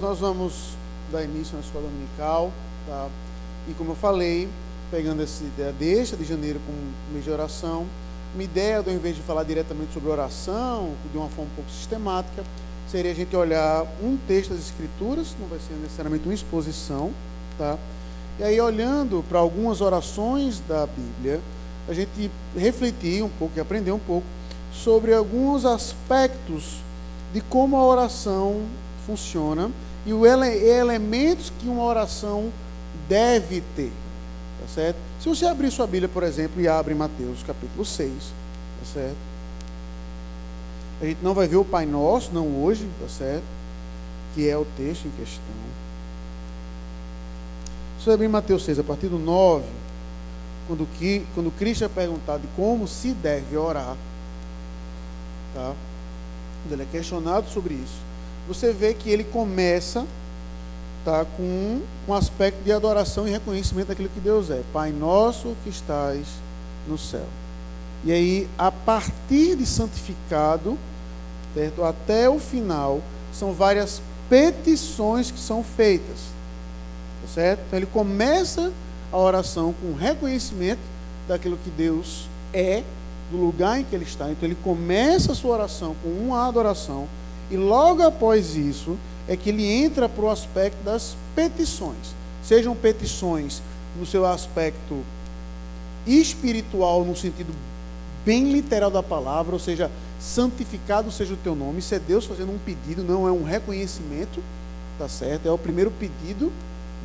Nós vamos dar início na escola dominical, tá? E como eu falei, pegando essa ideia deixa de janeiro como mês de oração, uma ideia, ao invés de falar diretamente sobre oração, de uma forma um pouco sistemática, seria a gente olhar um texto das Escrituras, não vai ser necessariamente uma exposição, tá? E aí, olhando para algumas orações da Bíblia, a gente refletir um pouco e aprender um pouco sobre alguns aspectos de como a oração funciona e os elementos que uma oração deve ter. Tá certo? Se você abrir sua Bíblia, por exemplo, e abre Mateus capítulo 6, tá certo? A gente não vai ver o Pai Nosso, não hoje, tá certo? Que é o texto em questão. Se você abrir Mateus 6, a partir do 9, quando, que, quando Cristo é perguntado de como se deve orar, tá? Ele é questionado sobre isso, você vê que ele começa tá, com um aspecto de adoração e reconhecimento daquilo que Deus é. Pai nosso que estás no céu. E aí, a partir de santificado, certo? até o final, são várias petições que são feitas. Tá certo? Então ele começa a oração com reconhecimento daquilo que Deus é, do lugar em que ele está. Então ele começa a sua oração com uma adoração e logo após isso é que ele entra para o aspecto das petições. Sejam petições no seu aspecto espiritual, no sentido bem literal da palavra, ou seja, santificado seja o teu nome. Isso é Deus fazendo um pedido, não é um reconhecimento, tá certo? É o primeiro pedido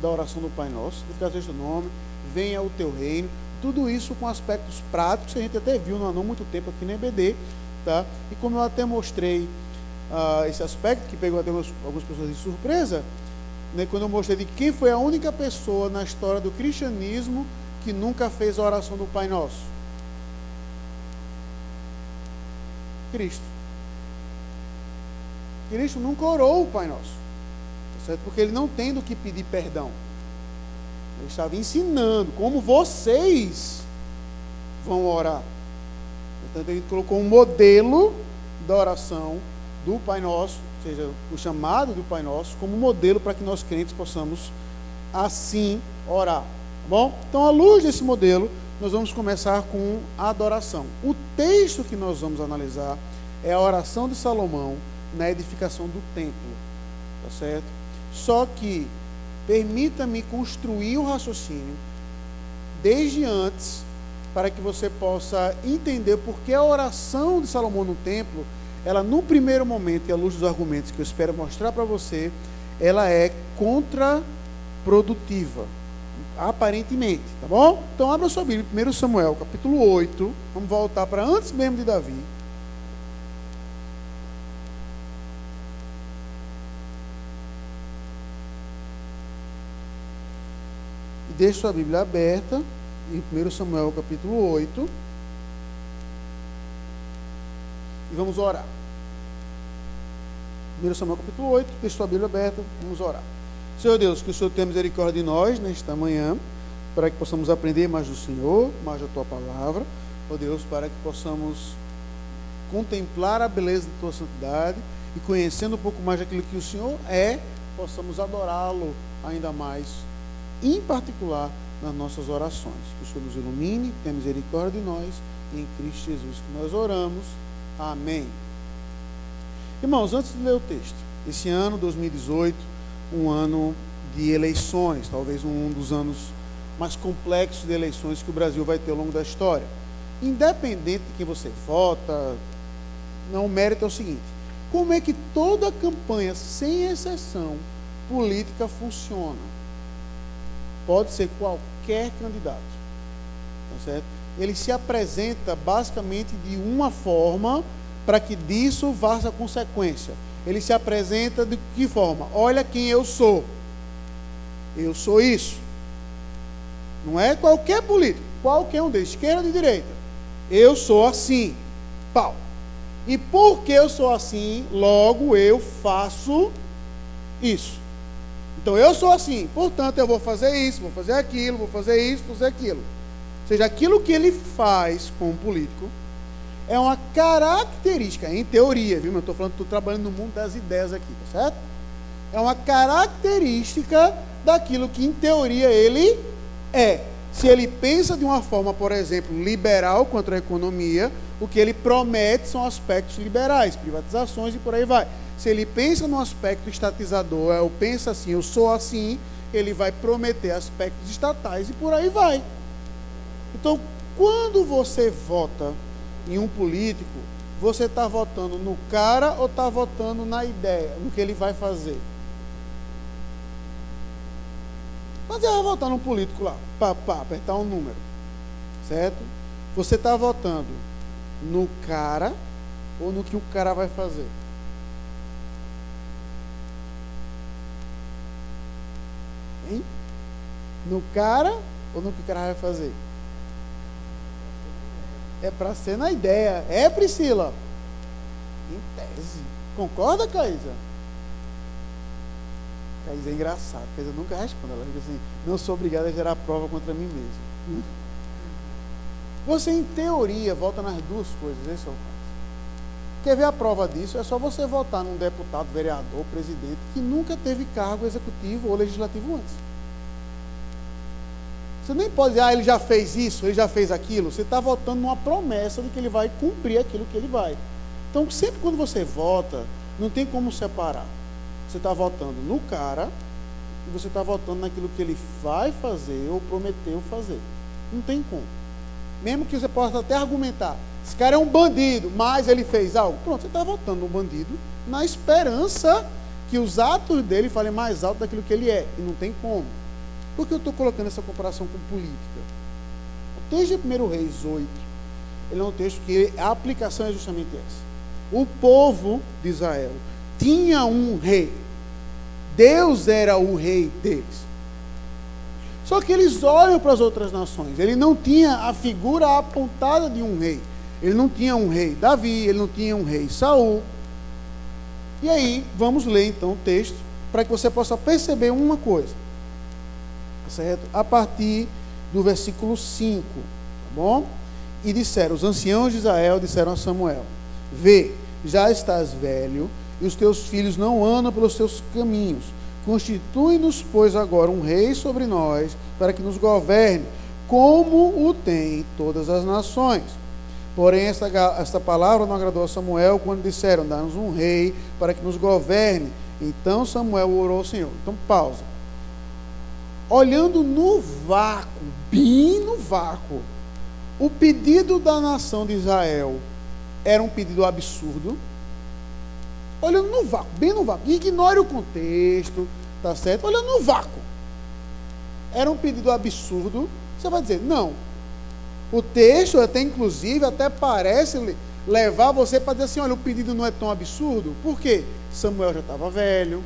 da oração do Pai Nosso. Santificado seja o teu nome, venha o teu reino. Tudo isso com aspectos práticos que a gente até viu não há muito tempo aqui na EBD, tá? E como eu até mostrei uh, esse aspecto, que pegou até algumas, algumas pessoas de surpresa, né, quando eu mostrei de quem foi a única pessoa na história do cristianismo que nunca fez a oração do Pai Nosso. Cristo. Cristo nunca orou o Pai Nosso. Tá certo? Porque ele não tem do que pedir perdão. Ele estava ensinando como vocês vão orar. Portanto, ele colocou um modelo da oração do Pai Nosso, ou seja, o chamado do Pai Nosso, como modelo para que nós crentes possamos assim orar. Tá bom? Então, à luz desse modelo, nós vamos começar com a adoração. O texto que nós vamos analisar é a oração de Salomão na edificação do templo. Tá certo? Só que permita-me construir o raciocínio desde antes para que você possa entender por que a oração de Salomão no templo ela no primeiro momento, e à luz dos argumentos que eu espero mostrar para você, ela é contraprodutiva, aparentemente, tá bom? Então abra sua Bíblia, 1 Samuel, capítulo 8, vamos voltar para antes mesmo de Davi. E deixe sua Bíblia aberta em 1 Samuel, capítulo 8. E vamos orar. 1 Samuel capítulo 8, deixa sua Bíblia aberta, vamos orar. Senhor Deus, que o Senhor tenha misericórdia de nós nesta manhã, para que possamos aprender mais do Senhor, mais da Tua palavra. Ó oh Deus, para que possamos contemplar a beleza da Tua santidade e conhecendo um pouco mais daquilo que o Senhor é, possamos adorá-lo ainda mais, em particular nas nossas orações. Que o Senhor nos ilumine, tenha misericórdia de nós, em Cristo Jesus que nós oramos. Amém. Irmãos, antes de ler o texto, esse ano 2018, um ano de eleições, talvez um dos anos mais complexos de eleições que o Brasil vai ter ao longo da história. Independente de quem você vota, não, mérito é o seguinte: como é que toda campanha, sem exceção, política funciona? Pode ser qualquer candidato, tá certo? Ele se apresenta basicamente de uma forma para que disso vaza consequência. Ele se apresenta de que forma? Olha quem eu sou. Eu sou isso. Não é qualquer político, qualquer um deles, esquerda ou de direita. Eu sou assim. Pau. E porque eu sou assim, logo eu faço isso. Então eu sou assim, portanto eu vou fazer isso, vou fazer aquilo, vou fazer isso, vou fazer aquilo. Ou seja, aquilo que ele faz como político, é uma característica, em teoria, viu? Eu estou falando, estou trabalhando no mundo das ideias aqui, tá certo? É uma característica daquilo que, em teoria, ele é. Se ele pensa de uma forma, por exemplo, liberal contra a economia, o que ele promete são aspectos liberais, privatizações e por aí vai. Se ele pensa no aspecto estatizador, ou pensa assim, eu sou assim, ele vai prometer aspectos estatais e por aí vai. Então, quando você vota em um político, você está votando no cara ou está votando na ideia, no que ele vai fazer? Mas você vai votar num político lá, pá, pá, apertar um número, certo? Você está votando no cara ou no que o cara vai fazer? Hein? No cara ou no que o cara vai fazer? É para ser na ideia. É, Priscila? Em tese. Concorda, Caísa? Caísa é engraçado. Caísa nunca responde. Ela fica assim: não sou obrigada a gerar prova contra mim mesmo. Você, em teoria, vota nas duas coisas. Esse é o caso. Quer ver a prova disso? É só você votar num deputado, vereador, presidente, que nunca teve cargo executivo ou legislativo antes. Você nem pode dizer, ah, ele já fez isso, ele já fez aquilo. Você está votando numa promessa de que ele vai cumprir aquilo que ele vai. Então, sempre quando você vota, não tem como separar. Você está votando no cara e você está votando naquilo que ele vai fazer ou prometeu fazer. Não tem como. Mesmo que você possa até argumentar, esse cara é um bandido, mas ele fez algo. Pronto, você está votando no bandido na esperança que os atos dele falem mais alto daquilo que ele é. E não tem como. Por que eu estou colocando essa comparação com política? O texto de 1 Reis 8, ele é um texto que a aplicação é justamente essa. O povo de Israel tinha um rei. Deus era o rei deles. Só que eles olham para as outras nações. Ele não tinha a figura apontada de um rei. Ele não tinha um rei Davi, ele não tinha um rei Saul. E aí, vamos ler então o texto para que você possa perceber uma coisa certo? A partir do versículo 5, tá bom? E disseram, os anciãos de Israel disseram a Samuel: Vê, já estás velho, e os teus filhos não andam pelos teus caminhos. Constitui-nos, pois, agora um rei sobre nós, para que nos governe, como o tem todas as nações. Porém, esta, esta palavra não agradou a Samuel quando disseram: Dá-nos um rei para que nos governe. Então Samuel orou ao Senhor. Então, pausa olhando no vácuo, bem no vácuo, o pedido da nação de Israel era um pedido absurdo. Olhando no vácuo, bem no vácuo. Ignore o contexto, tá certo? Olhando no vácuo. Era um pedido absurdo. Você vai dizer, não. O texto até inclusive até parece levar você para dizer assim, olha, o pedido não é tão absurdo. Por quê? Samuel já estava velho,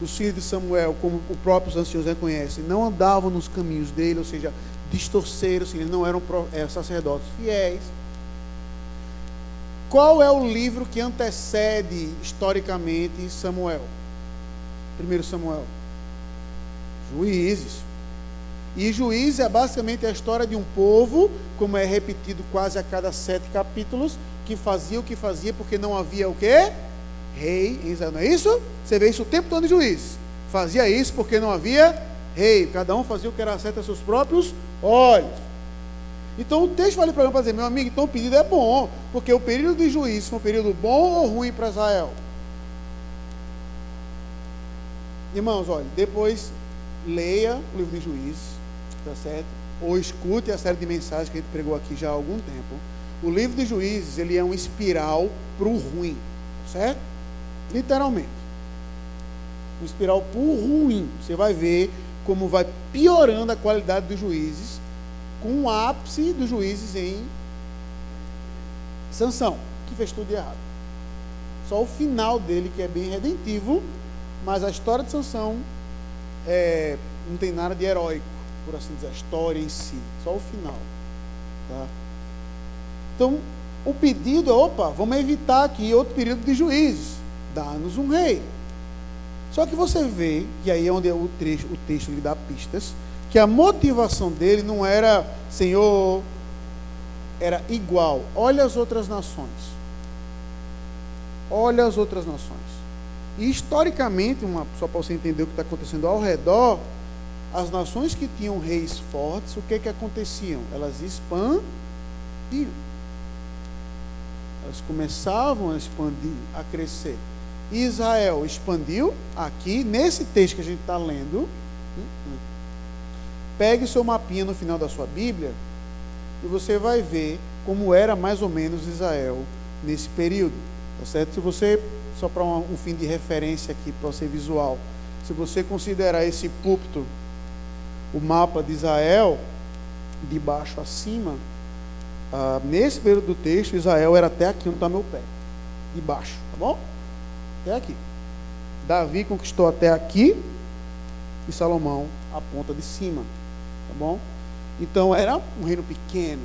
os filhos de Samuel, como o próprio anciãos reconhecem, não andavam nos caminhos dele, ou seja, distorceram, assim, eles não eram é, sacerdotes fiéis. Qual é o livro que antecede historicamente Samuel? Primeiro Samuel. Juízes. E Juízes é basicamente a história de um povo, como é repetido quase a cada sete capítulos, que fazia o que fazia porque não havia o quê? Rei em Israel. Não é isso? Você vê isso o tempo todo em juiz. Fazia isso porque não havia rei. Cada um fazia o que era certo a seus próprios olhos. Então o texto vale para dizer, meu amigo, então o pedido é bom, porque o período de juízo foi um período bom ou ruim para Israel? Irmãos, olha, depois leia o livro de juízes, tá certo? Ou escute a série de mensagens que a gente pregou aqui já há algum tempo. O livro de juízes, ele é um espiral para o ruim, certo? Literalmente. Um espiral por ruim. Você vai ver como vai piorando a qualidade dos juízes, com o ápice dos juízes em sanção, que fez tudo de errado. Só o final dele que é bem redentivo, mas a história de sanção é, não tem nada de heróico, por assim dizer, a história em si, só o final. Tá? Então, o pedido é, opa, vamos evitar aqui outro período de juízes dá-nos um rei. Só que você vê, e aí é onde é o, trecho, o texto lhe dá pistas, que a motivação dele não era, Senhor, era igual. Olha as outras nações. Olha as outras nações. E historicamente, uma, só para você entender o que está acontecendo ao redor, as nações que tinham reis fortes, o que que aconteciam? Elas expandiam. Elas começavam a expandir, a crescer. Israel expandiu aqui, nesse texto que a gente está lendo. Hum, hum. Pegue seu mapinha no final da sua Bíblia e você vai ver como era mais ou menos Israel nesse período. Tá certo? Se você, só para um, um fim de referência aqui, para ser visual, se você considerar esse púlpito o mapa de Israel, de baixo a cima, ah, nesse período do texto, Israel era até aqui onde está meu pé, de baixo, tá bom? Até aqui. Davi conquistou até aqui e Salomão a ponta de cima, tá bom? Então era um reino pequeno,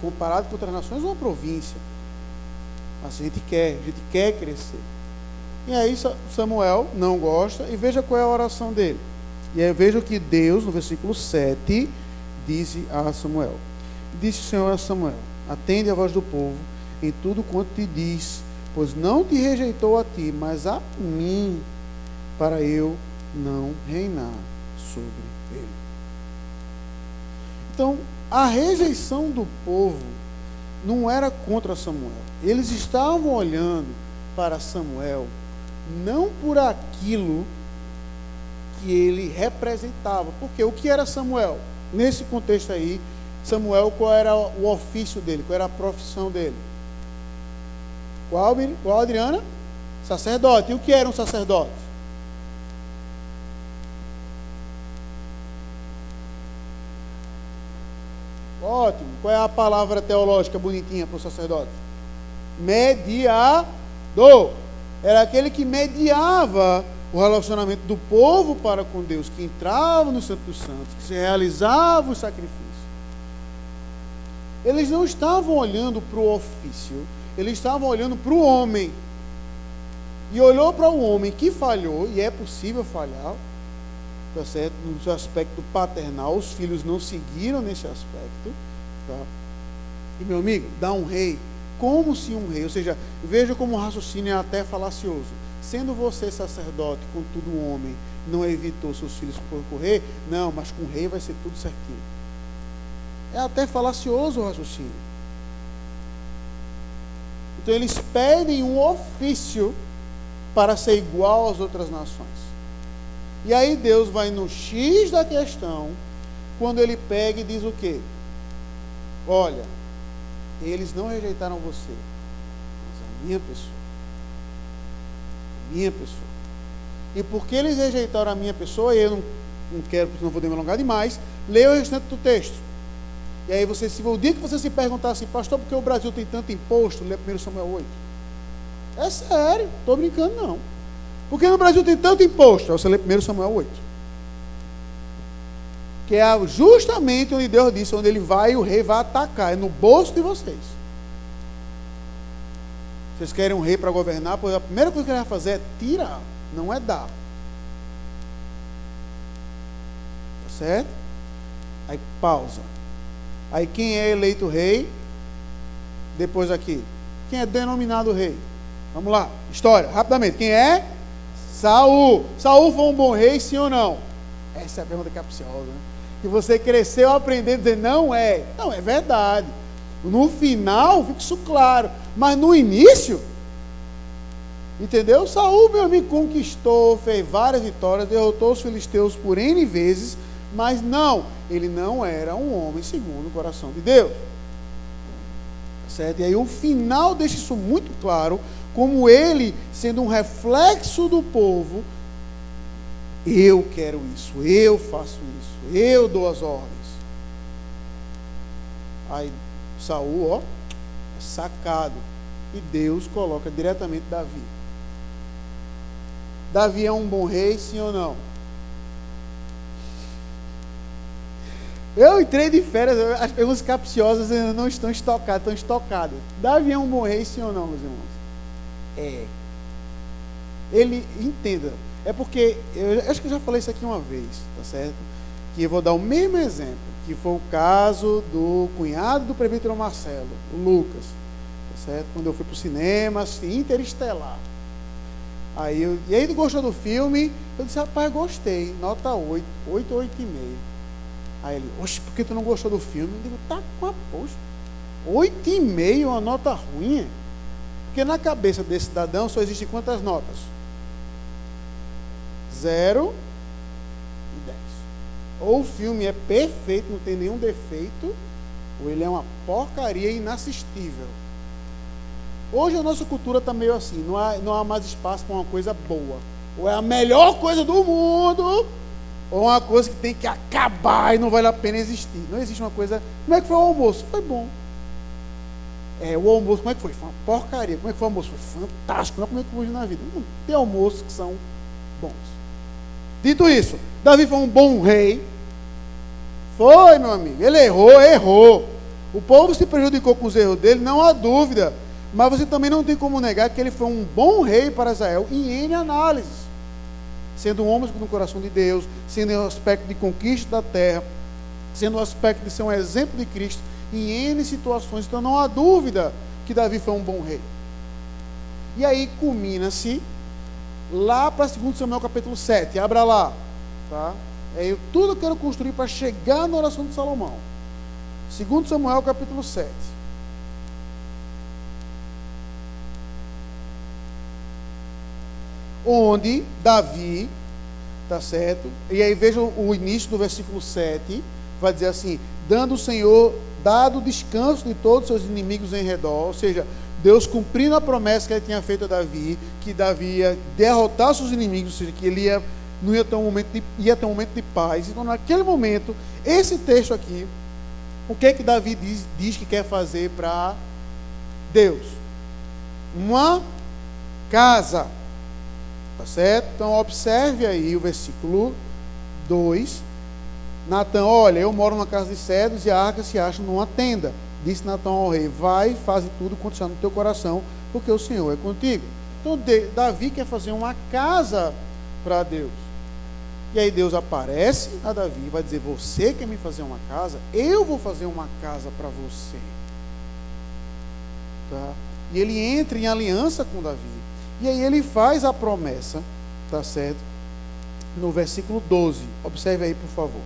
comparado com outras nações, uma província. Mas a gente quer, a gente quer crescer. E aí Samuel não gosta, e veja qual é a oração dele. E aí veja que Deus, no versículo 7, disse a Samuel: Disse o Senhor a Samuel: Atende a voz do povo em tudo quanto te diz, pois não te rejeitou a ti, mas a mim, para eu não reinar sobre ele. Então, a rejeição do povo não era contra Samuel. Eles estavam olhando para Samuel não por aquilo que ele representava. Porque o que era Samuel? Nesse contexto aí, Samuel, qual era o ofício dele? Qual era a profissão dele? Qual, qual Adriana? Sacerdote. E o que era um sacerdote? Ótimo. Qual é a palavra teológica bonitinha para o sacerdote? Mediador. Era aquele que mediava o relacionamento do povo para com Deus, que entrava no Santo dos Santos, que se realizava o sacrifício. Eles não estavam olhando para o ofício, eles estavam olhando para o homem. E olhou para o homem que falhou, e é possível falhar, tá certo? no seu aspecto paternal, os filhos não seguiram nesse aspecto. Tá? E meu amigo, dá um rei como se um rei, ou seja, veja como o raciocínio é até falacioso Sendo você sacerdote, contudo um homem, não evitou seus filhos por correr, não, mas com o rei vai ser tudo certinho. É até falacioso o raciocínio. Então eles pedem um ofício para ser igual às outras nações. E aí Deus vai no X da questão, quando ele pega e diz o quê? Olha, eles não rejeitaram você, mas a minha pessoa minha pessoa. E porque eles rejeitaram a minha pessoa, eu não, não quero, porque não vou alongar demais, leia o restante do texto. E aí você, se o dia que você se perguntar assim, pastor, por que o Brasil tem tanto imposto, lê 1 Samuel 8. É sério, estou brincando não. Porque no Brasil tem tanto imposto, aí você lê 1 Samuel 8. Que é justamente onde Deus disse, onde ele vai e o rei vai atacar, é no bolso de vocês. Vocês querem um rei para governar, pois a primeira coisa que ele vai fazer é tirar, não é dar. Tá certo? Aí pausa. Aí quem é eleito rei? Depois aqui. Quem é denominado rei? Vamos lá, história, rapidamente. Quem é? Saul. Saul foi um bom rei, sim ou não? Essa é a pergunta capciosa. Né? Que você cresceu aprendendo dizer não é. Não, é verdade. No final fica isso claro. Mas no início, entendeu? Saul, meu amigo, conquistou, fez várias vitórias, derrotou os filisteus por N vezes, mas não, ele não era um homem segundo o coração de Deus. Certo? E aí o final deixa isso muito claro, como ele, sendo um reflexo do povo, eu quero isso, eu faço isso, eu dou as ordens. Aí Saul, ó, é sacado. E Deus coloca diretamente Davi. Davi é um bom rei, sim ou não? Eu entrei de férias, as perguntas capciosas ainda não estão estocadas, estão estocadas. Davi é um bom rei, sim ou não, meus irmãos? É. Ele, entenda, é porque, eu acho que eu já falei isso aqui uma vez, tá certo? Que eu vou dar o mesmo exemplo que foi o caso do cunhado do presbítero Marcelo, o Lucas, tá certo? quando eu fui para o cinema, assisti Interestelar. Aí eu, e aí, gostou do filme? Eu disse, rapaz, gostei, nota 8, 8 ou 8,5. Aí ele, oxe, por que tu não gostou do filme? Eu digo, tá com a poxa. 8,5 uma nota ruim. Porque na cabeça desse cidadão só existem quantas notas? 0 e 10. Ou o filme é perfeito, não tem nenhum defeito, ou ele é uma porcaria inassistível. Hoje a nossa cultura está meio assim, não há, não há mais espaço para uma coisa boa. Ou é a melhor coisa do mundo, ou uma coisa que tem que acabar e não vale a pena existir. Não existe uma coisa. Como é que foi o almoço? Foi bom. É, o almoço, como é que foi? Foi uma porcaria. Como é que foi o almoço? Foi fantástico. Não como é que foi na vida. Não, tem almoços que são bons. Dito isso, Davi foi um bom rei. Foi, meu amigo. Ele errou, errou. O povo se prejudicou com os erros dele, não há dúvida. Mas você também não tem como negar que ele foi um bom rei para Israel em N análises. Sendo um homem no coração de Deus, sendo um aspecto de conquista da terra, sendo um aspecto de ser um exemplo de Cristo em N situações. Então não há dúvida que Davi foi um bom rei. E aí culmina-se lá para 2 Samuel capítulo 7. Abra lá. Tá? É tudo eu quero construir para chegar na oração de Salomão. 2 Samuel capítulo 7. Onde Davi, tá certo? E aí veja o início do versículo 7, vai dizer assim: dando o Senhor dado descanso de todos os seus inimigos em redor, ou seja, Deus cumprindo a promessa que ele tinha feito a Davi, que Davi ia derrotar seus inimigos, ou seja, que ele ia, não ia ter um momento de, ia ter um momento de paz. Então, naquele momento, esse texto aqui, o que é que Davi diz, diz que quer fazer para Deus? Uma casa. Tá certo? Então observe aí o versículo 2. Natan, olha, eu moro numa casa de cedros e a arca se acha numa tenda. Disse Natan ao rei: Vai, faz tudo quanto está no teu coração, porque o Senhor é contigo. Então Davi quer fazer uma casa para Deus. E aí Deus aparece a Davi e vai dizer: Você quer me fazer uma casa? Eu vou fazer uma casa para você. Tá? E ele entra em aliança com Davi. E aí ele faz a promessa, tá certo? No versículo 12. Observe aí, por favor.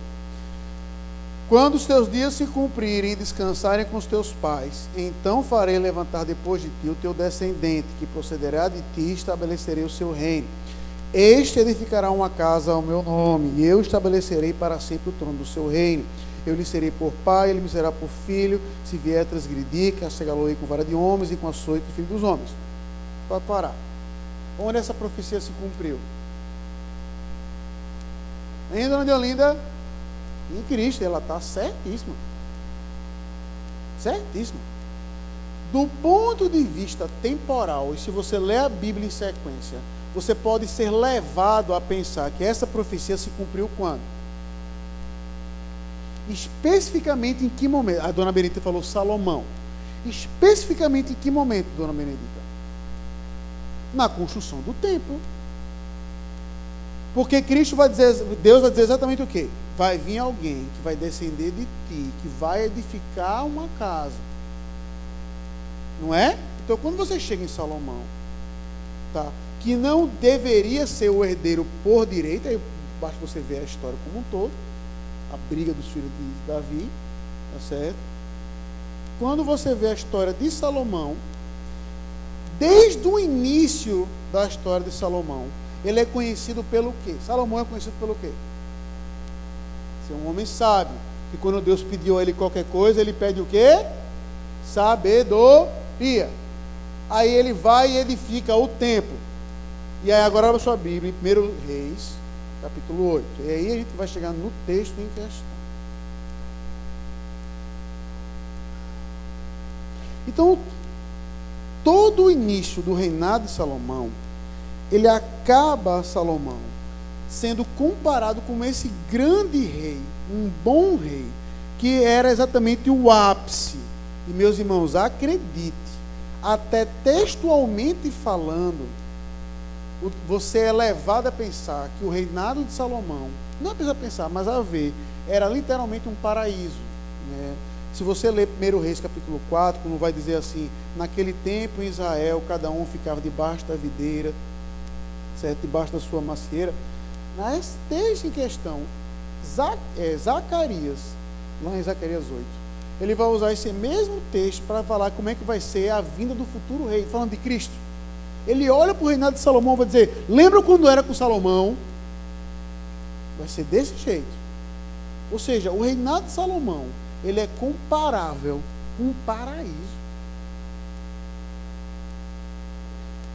Quando os teus dias se cumprirem e descansarem com os teus pais, então farei levantar depois de ti o teu descendente, que procederá de ti e estabelecerei o seu reino. Este edificará uma casa ao meu nome, e eu estabelecerei para sempre o trono do seu reino. Eu lhe serei por pai, ele me será por filho. Se vier transgredir, castigá-lo-ei com vara de homens e com açoite filho dos homens. Pode parar. Onde essa profecia se cumpriu? Em Dona de Olinda, em Cristo, ela está certíssima. Certíssima. Do ponto de vista temporal, e se você ler a Bíblia em sequência, você pode ser levado a pensar que essa profecia se cumpriu quando? Especificamente em que momento? A dona Benedita falou Salomão. Especificamente em que momento, dona Benedita? Na construção do templo. Porque Cristo vai dizer, Deus vai dizer exatamente o quê? Vai vir alguém que vai descender de ti, que vai edificar uma casa. Não é? Então quando você chega em Salomão, tá? Que não deveria ser o herdeiro por direito, aí basta você ver a história como um todo, a briga dos filhos de Davi, tá certo? Quando você vê a história de Salomão, desde o início da história de Salomão, ele é conhecido pelo quê? Salomão é conhecido pelo quê? Ser um homem sábio. Que quando Deus pediu a ele qualquer coisa, ele pede o quê? Sabedoria. Aí ele vai e edifica o templo. E aí agora a sua Bíblia, em 1 Reis, capítulo 8. E aí a gente vai chegar no texto em questão. Então, todo o início do reinado de Salomão, ele acaba Salomão sendo comparado com esse grande rei, um bom rei, que era exatamente o ápice. E meus irmãos, acredite, até textualmente falando, você é levado a pensar que o reinado de Salomão, não precisa pensar, mas a ver, era literalmente um paraíso. Né? Se você ler 1 Reis capítulo 4, como vai dizer assim, naquele tempo em Israel cada um ficava debaixo da videira, certo? Debaixo da sua macieira. Mas texto em questão, é, Zacarias, lá em Zacarias 8, ele vai usar esse mesmo texto para falar como é que vai ser a vinda do futuro rei, falando de Cristo. Ele olha para o reinado de Salomão e vai dizer: Lembra quando era com Salomão? Vai ser desse jeito. Ou seja, o reinado de Salomão, ele é comparável com um paraíso.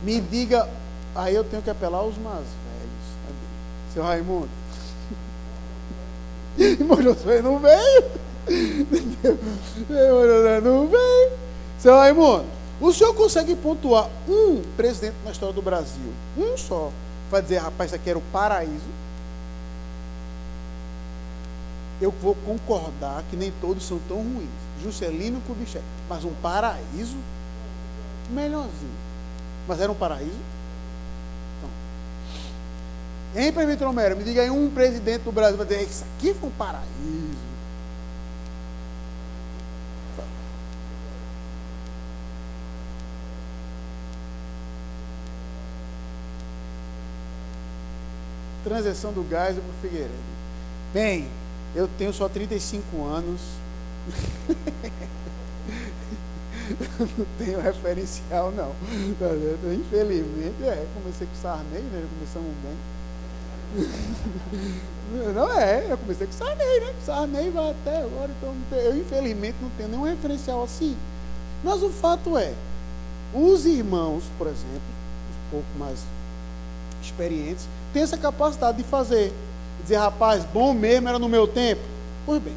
Me diga, aí eu tenho que apelar aos mais velhos. Seu Raimundo. Irmão não veio. Irmão não veio. Seu Raimundo, o senhor consegue pontuar um presidente na história do Brasil? Um só. Vai dizer, rapaz, isso aqui era o paraíso. Eu vou concordar que nem todos são tão ruins. Juscelino Kubitschek. Mas um paraíso? Melhorzinho. Mas era um paraíso? Então. Hein, Prefeito Romero? Me diga aí um presidente do Brasil vai dizer, isso aqui foi um paraíso. transição do gás para o Figueiredo. Bem, eu tenho só 35 anos. não tenho referencial, não. Infelizmente, é. Comecei com Sarney, né? Começamos bem. Não é, eu comecei com Sarney, né? Sarney vai até agora, então eu infelizmente não tenho nenhum referencial assim. Mas o fato é, os irmãos, por exemplo, um pouco mais experientes, têm essa capacidade de fazer. Dizer, rapaz, bom mesmo era no meu tempo. Pois bem,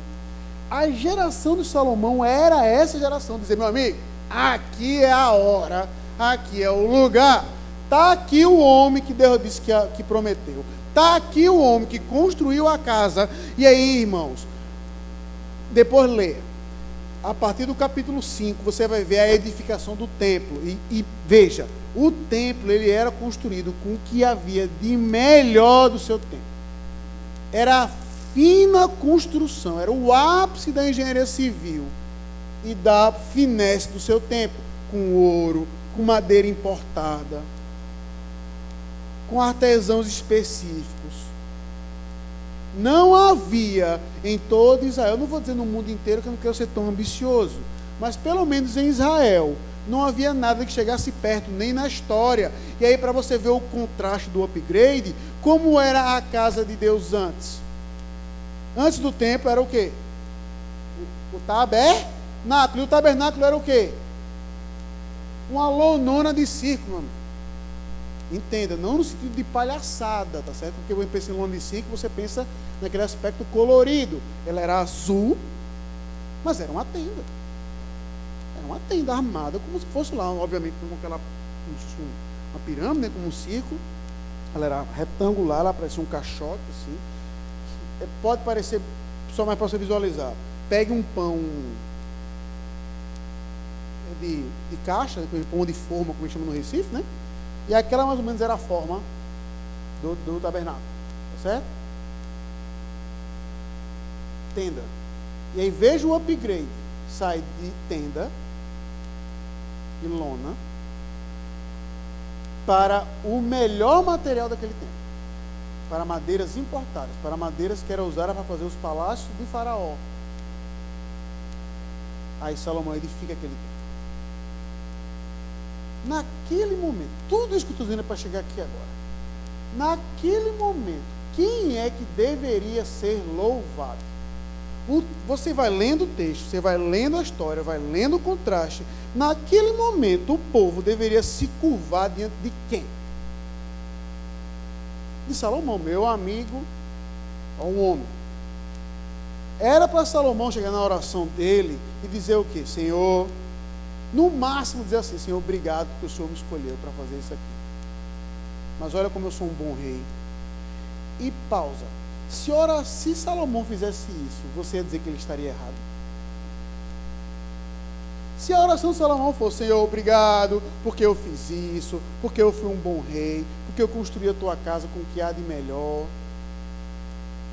a geração de Salomão era essa geração. Dizer, meu amigo, aqui é a hora, aqui é o lugar. Está aqui o homem que Deus disse que, que prometeu. Está aqui o homem que construiu a casa. E aí, irmãos, depois leia. A partir do capítulo 5, você vai ver a edificação do templo. E, e veja, o templo ele era construído com o que havia de melhor do seu tempo. Era a fina construção, era o ápice da engenharia civil e da finesse do seu tempo, com ouro, com madeira importada, com artesãos específicos. Não havia em todo Israel, não vou dizer no mundo inteiro que eu não quero ser tão ambicioso, mas pelo menos em Israel, não havia nada que chegasse perto, nem na história. E aí, para você ver o contraste do upgrade, como era a casa de Deus antes? Antes do templo era o quê? O, tabernáculo. E o tabernáculo era o quê? Uma lonona de circo, mano. Entenda, não no sentido de palhaçada, tá certo? Porque você pensa em lona de circo, você pensa naquele aspecto colorido. Ela era azul, mas era uma tenda. Uma tenda armada, como se fosse lá, obviamente, com aquela uma pirâmide, né, como um circo. Ela era retangular, ela parecia um caixote, assim. É, pode parecer, só mais para você visualizar. Pegue um pão de, de caixa, pão de forma, como chama no Recife, né? E aquela mais ou menos era a forma do, do tabernáculo. Tá certo? Tenda. E aí veja o upgrade. Sai de tenda e lona para o melhor material daquele tempo. Para madeiras importadas, para madeiras que era usada para fazer os palácios de Faraó. Aí Salomão edifica aquele templo. Naquele momento, tudo isso que eu estou dizendo é para chegar aqui agora. Naquele momento, quem é que deveria ser louvado? O, você vai lendo o texto, você vai lendo a história, vai lendo o contraste. Naquele momento, o povo deveria se curvar diante de quem? De Salomão, meu amigo, um homem. Era para Salomão chegar na oração dele e dizer o quê? Senhor, no máximo dizer assim, Senhor, obrigado porque o Senhor me escolheu para fazer isso aqui. Mas olha como eu sou um bom rei. E pausa. Se, ora, se Salomão fizesse isso, você ia dizer que ele estaria errado? Se a oração de Salomão fosse, Senhor, obrigado, porque eu fiz isso, porque eu fui um bom rei, porque eu construí a tua casa com o que há de melhor,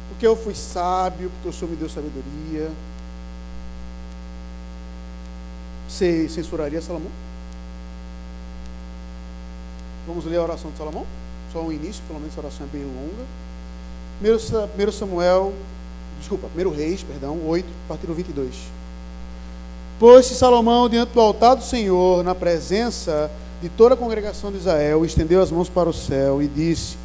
porque eu fui sábio, porque o Senhor me deu sabedoria. Você censuraria Salomão? Vamos ler a oração de Salomão? só o início, pelo menos a oração é bem longa. 1 Samuel, desculpa, 1 Reis, perdão, 8, a partir do 22. Pôs-se Salomão diante do altar do Senhor, na presença de toda a congregação de Israel, estendeu as mãos para o céu e disse: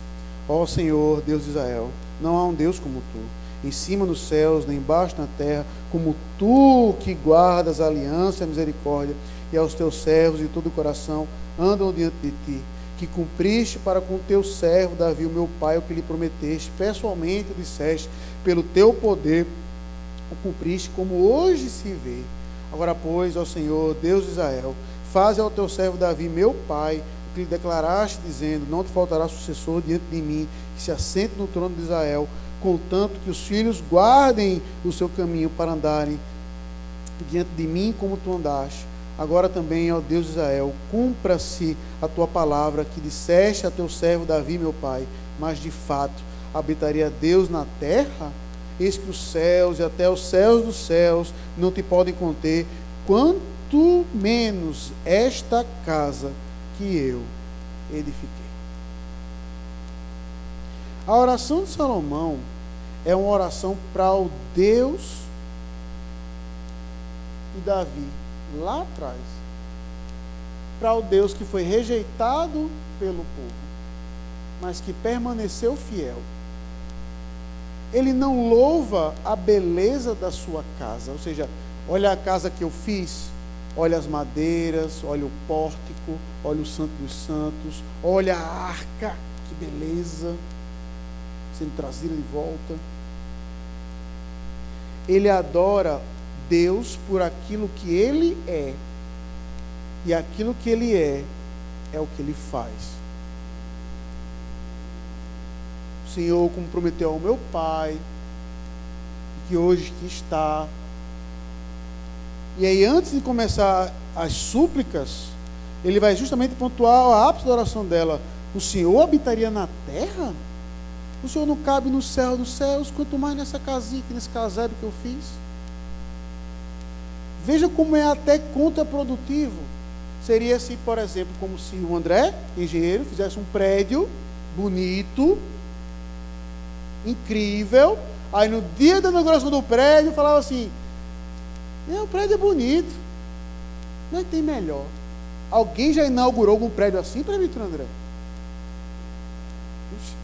Ó Senhor, Deus de Israel, não há um Deus como tu, em cima nos céus, nem embaixo na terra, como tu que guardas a aliança e a misericórdia, e aos teus servos de todo o coração andam diante de ti, que cumpriste para com teu servo Davi, o meu pai, o que lhe prometeste, pessoalmente disseste, pelo teu poder o cumpriste, como hoje se vê. Agora, pois, ó Senhor, Deus de Israel, faze ao teu servo Davi, meu pai, o que lhe declaraste, dizendo: Não te faltará sucessor diante de mim, que se assente no trono de Israel, contanto que os filhos guardem o seu caminho para andarem diante de mim como tu andaste. Agora também, ó Deus de Israel, cumpra-se a tua palavra que disseste a teu servo Davi, meu pai, mas de fato habitaria Deus na terra? Eis que os céus e até os céus dos céus não te podem conter, quanto menos esta casa que eu edifiquei. A oração de Salomão é uma oração para o Deus de Davi, lá atrás. Para o Deus que foi rejeitado pelo povo, mas que permaneceu fiel. Ele não louva a beleza da sua casa, ou seja, olha a casa que eu fiz, olha as madeiras, olha o pórtico, olha o Santo dos Santos, olha a arca, que beleza, sendo trazida de volta. Ele adora Deus por aquilo que Ele é. E aquilo que Ele é, é o que Ele faz. O Senhor, como prometeu ao meu Pai, que hoje que está. E aí, antes de começar as súplicas, ele vai justamente pontuar o ápice da oração dela. O Senhor habitaria na terra? O Senhor não cabe no céu dos céus, quanto mais nessa casinha, nesse caseiro que eu fiz. Veja como é até contraprodutivo. Seria se, por exemplo, como se o André, engenheiro, fizesse um prédio bonito, incrível, aí no dia da inauguração do prédio falava assim: o prédio é bonito, mas tem melhor. Alguém já inaugurou algum prédio assim, Vitor André?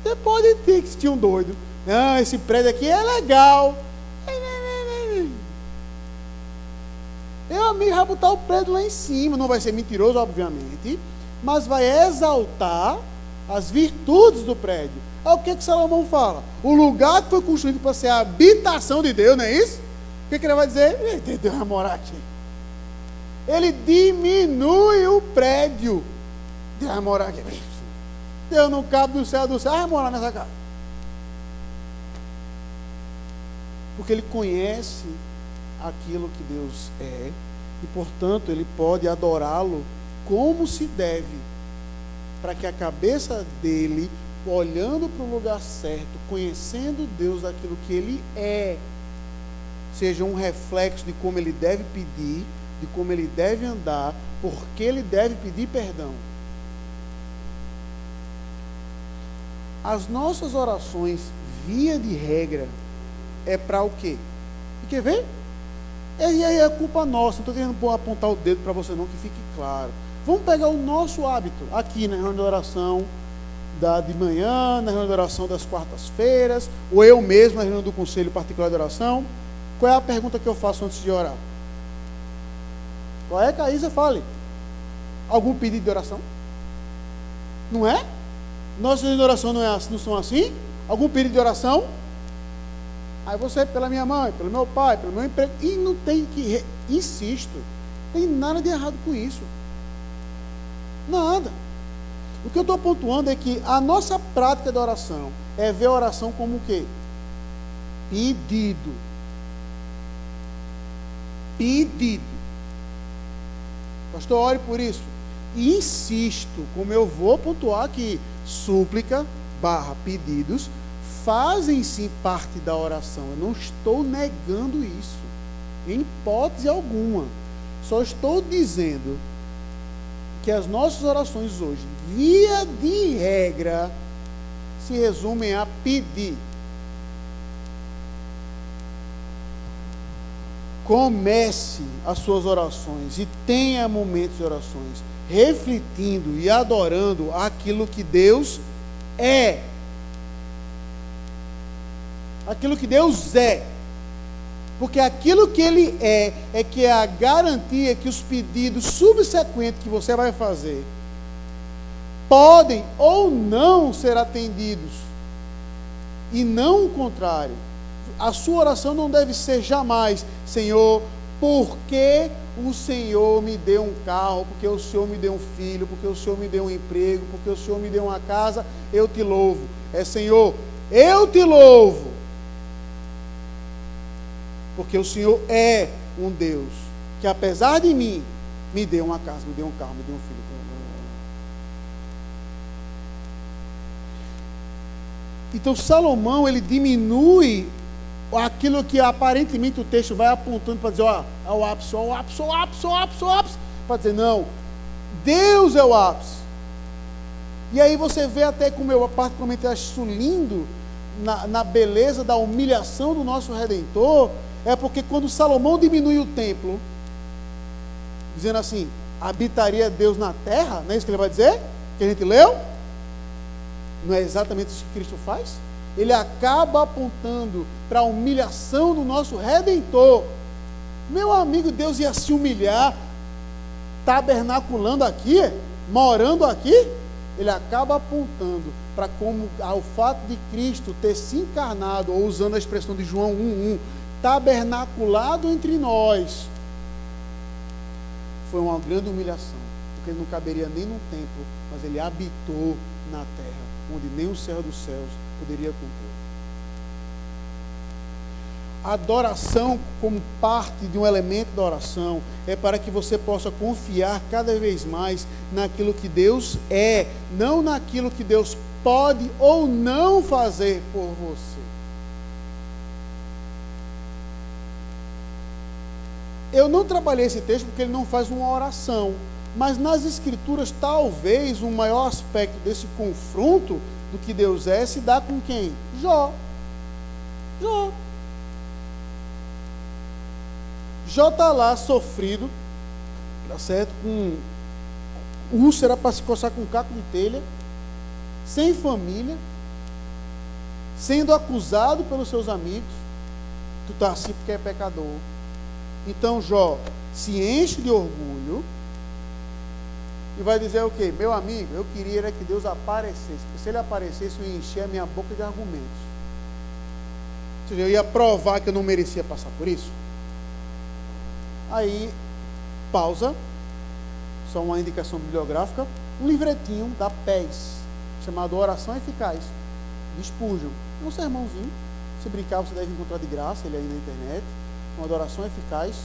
Você pode ter que tinha um doido. Não, esse prédio aqui é legal. Meu amigo vai botar o prédio lá em cima, não vai ser mentiroso, obviamente, mas vai exaltar as virtudes do prédio. É o que, que Salomão fala? O lugar que foi construído para ser a habitação de Deus, não é isso? O que, que ele vai dizer? Deus vai morar aqui. Ele diminui o prédio. Deus vai morar aqui. Deus não cabe no céu do céu, vai morar nessa casa. Porque ele conhece aquilo que Deus é e, portanto, ele pode adorá-lo como se deve, para que a cabeça dele, olhando para o lugar certo, conhecendo Deus daquilo que ele é, seja um reflexo de como ele deve pedir, de como ele deve andar, porque ele deve pedir perdão. As nossas orações, via de regra, é para o quê? E quer ver? E aí é culpa nossa, não estou querendo apontar o dedo para você não, que fique claro. Vamos pegar o nosso hábito aqui na reunião de oração da, de manhã, na reunião de oração das quartas-feiras, ou eu mesmo na reunião do conselho particular de oração. Qual é a pergunta que eu faço antes de orar? Qual é, Caísa? Fale. Algum pedido de oração? Não é? Nossas reuniões de oração não, é, assim, não são assim? Algum pedido de oração? Aí você, pela minha mãe, pelo meu pai, pelo meu emprego. E não tem que. Insisto, tem nada de errado com isso. Nada. O que eu estou pontuando é que a nossa prática de oração é ver a oração como o quê? Pedido. Pedido. Pastor, ore por isso. Insisto, como eu vou pontuar aqui, súplica barra pedidos fazem sim parte da oração. Eu não estou negando isso, em hipótese alguma. Só estou dizendo que as nossas orações hoje, via de regra, se resumem a pedir. Comece as suas orações e tenha momentos de orações, refletindo e adorando aquilo que Deus é. Aquilo que Deus é. Porque aquilo que Ele é, é que é a garantia que os pedidos subsequentes que você vai fazer podem ou não ser atendidos. E não o contrário a sua oração não deve ser jamais, Senhor, porque o Senhor me deu um carro, porque o Senhor me deu um filho, porque o Senhor me deu um emprego, porque o Senhor me deu uma casa, eu te louvo. É Senhor, eu te louvo. Porque o Senhor é um Deus que apesar de mim me deu uma casa, me deu um carro, me deu um filho. Então Salomão ele diminui aquilo que aparentemente o texto vai apontando para dizer, ó, é o ápice, ó, o ápice, o ápice, o ápice, o ápice, para dizer, não, Deus é o ápice. E aí você vê até como eu particularmente acho lindo, na, na beleza da humilhação do nosso Redentor, é porque quando Salomão diminui o templo, dizendo assim, habitaria Deus na terra, não é isso que ele vai dizer? Que a gente leu? Não é exatamente isso que Cristo faz? ele acaba apontando para a humilhação do nosso redentor. Meu amigo, Deus ia se humilhar, tabernaculando aqui, morando aqui. Ele acaba apontando para como ao fato de Cristo ter se encarnado, ou usando a expressão de João 1:1, tabernaculado entre nós, foi uma grande humilhação, porque ele não caberia nem no templo, mas ele habitou na terra, onde nem o céu dos céus poderia cumprir. Adoração, como parte de um elemento da oração, é para que você possa confiar cada vez mais naquilo que Deus é, não naquilo que Deus pode ou não fazer por você. Eu não trabalhei esse texto porque ele não faz uma oração, mas nas Escrituras, talvez o maior aspecto desse confronto do que Deus é se dá com quem? Jó. Jó. Jó está lá sofrido, tá certo? Com úlcera para se coçar com caco de telha, sem família, sendo acusado pelos seus amigos. Tu está assim porque é pecador. Então Jó se enche de orgulho e vai dizer o quê? Meu amigo, eu queria era que Deus aparecesse, porque se ele aparecesse, eu ia encher a minha boca de argumentos. Ou seja, eu ia provar que eu não merecia passar por isso. Aí, pausa, só uma indicação bibliográfica, um livretinho da PES, chamado Oração Eficaz, de. É um sermãozinho, se brincar você deve encontrar de graça, ele aí na internet, uma adoração eficaz,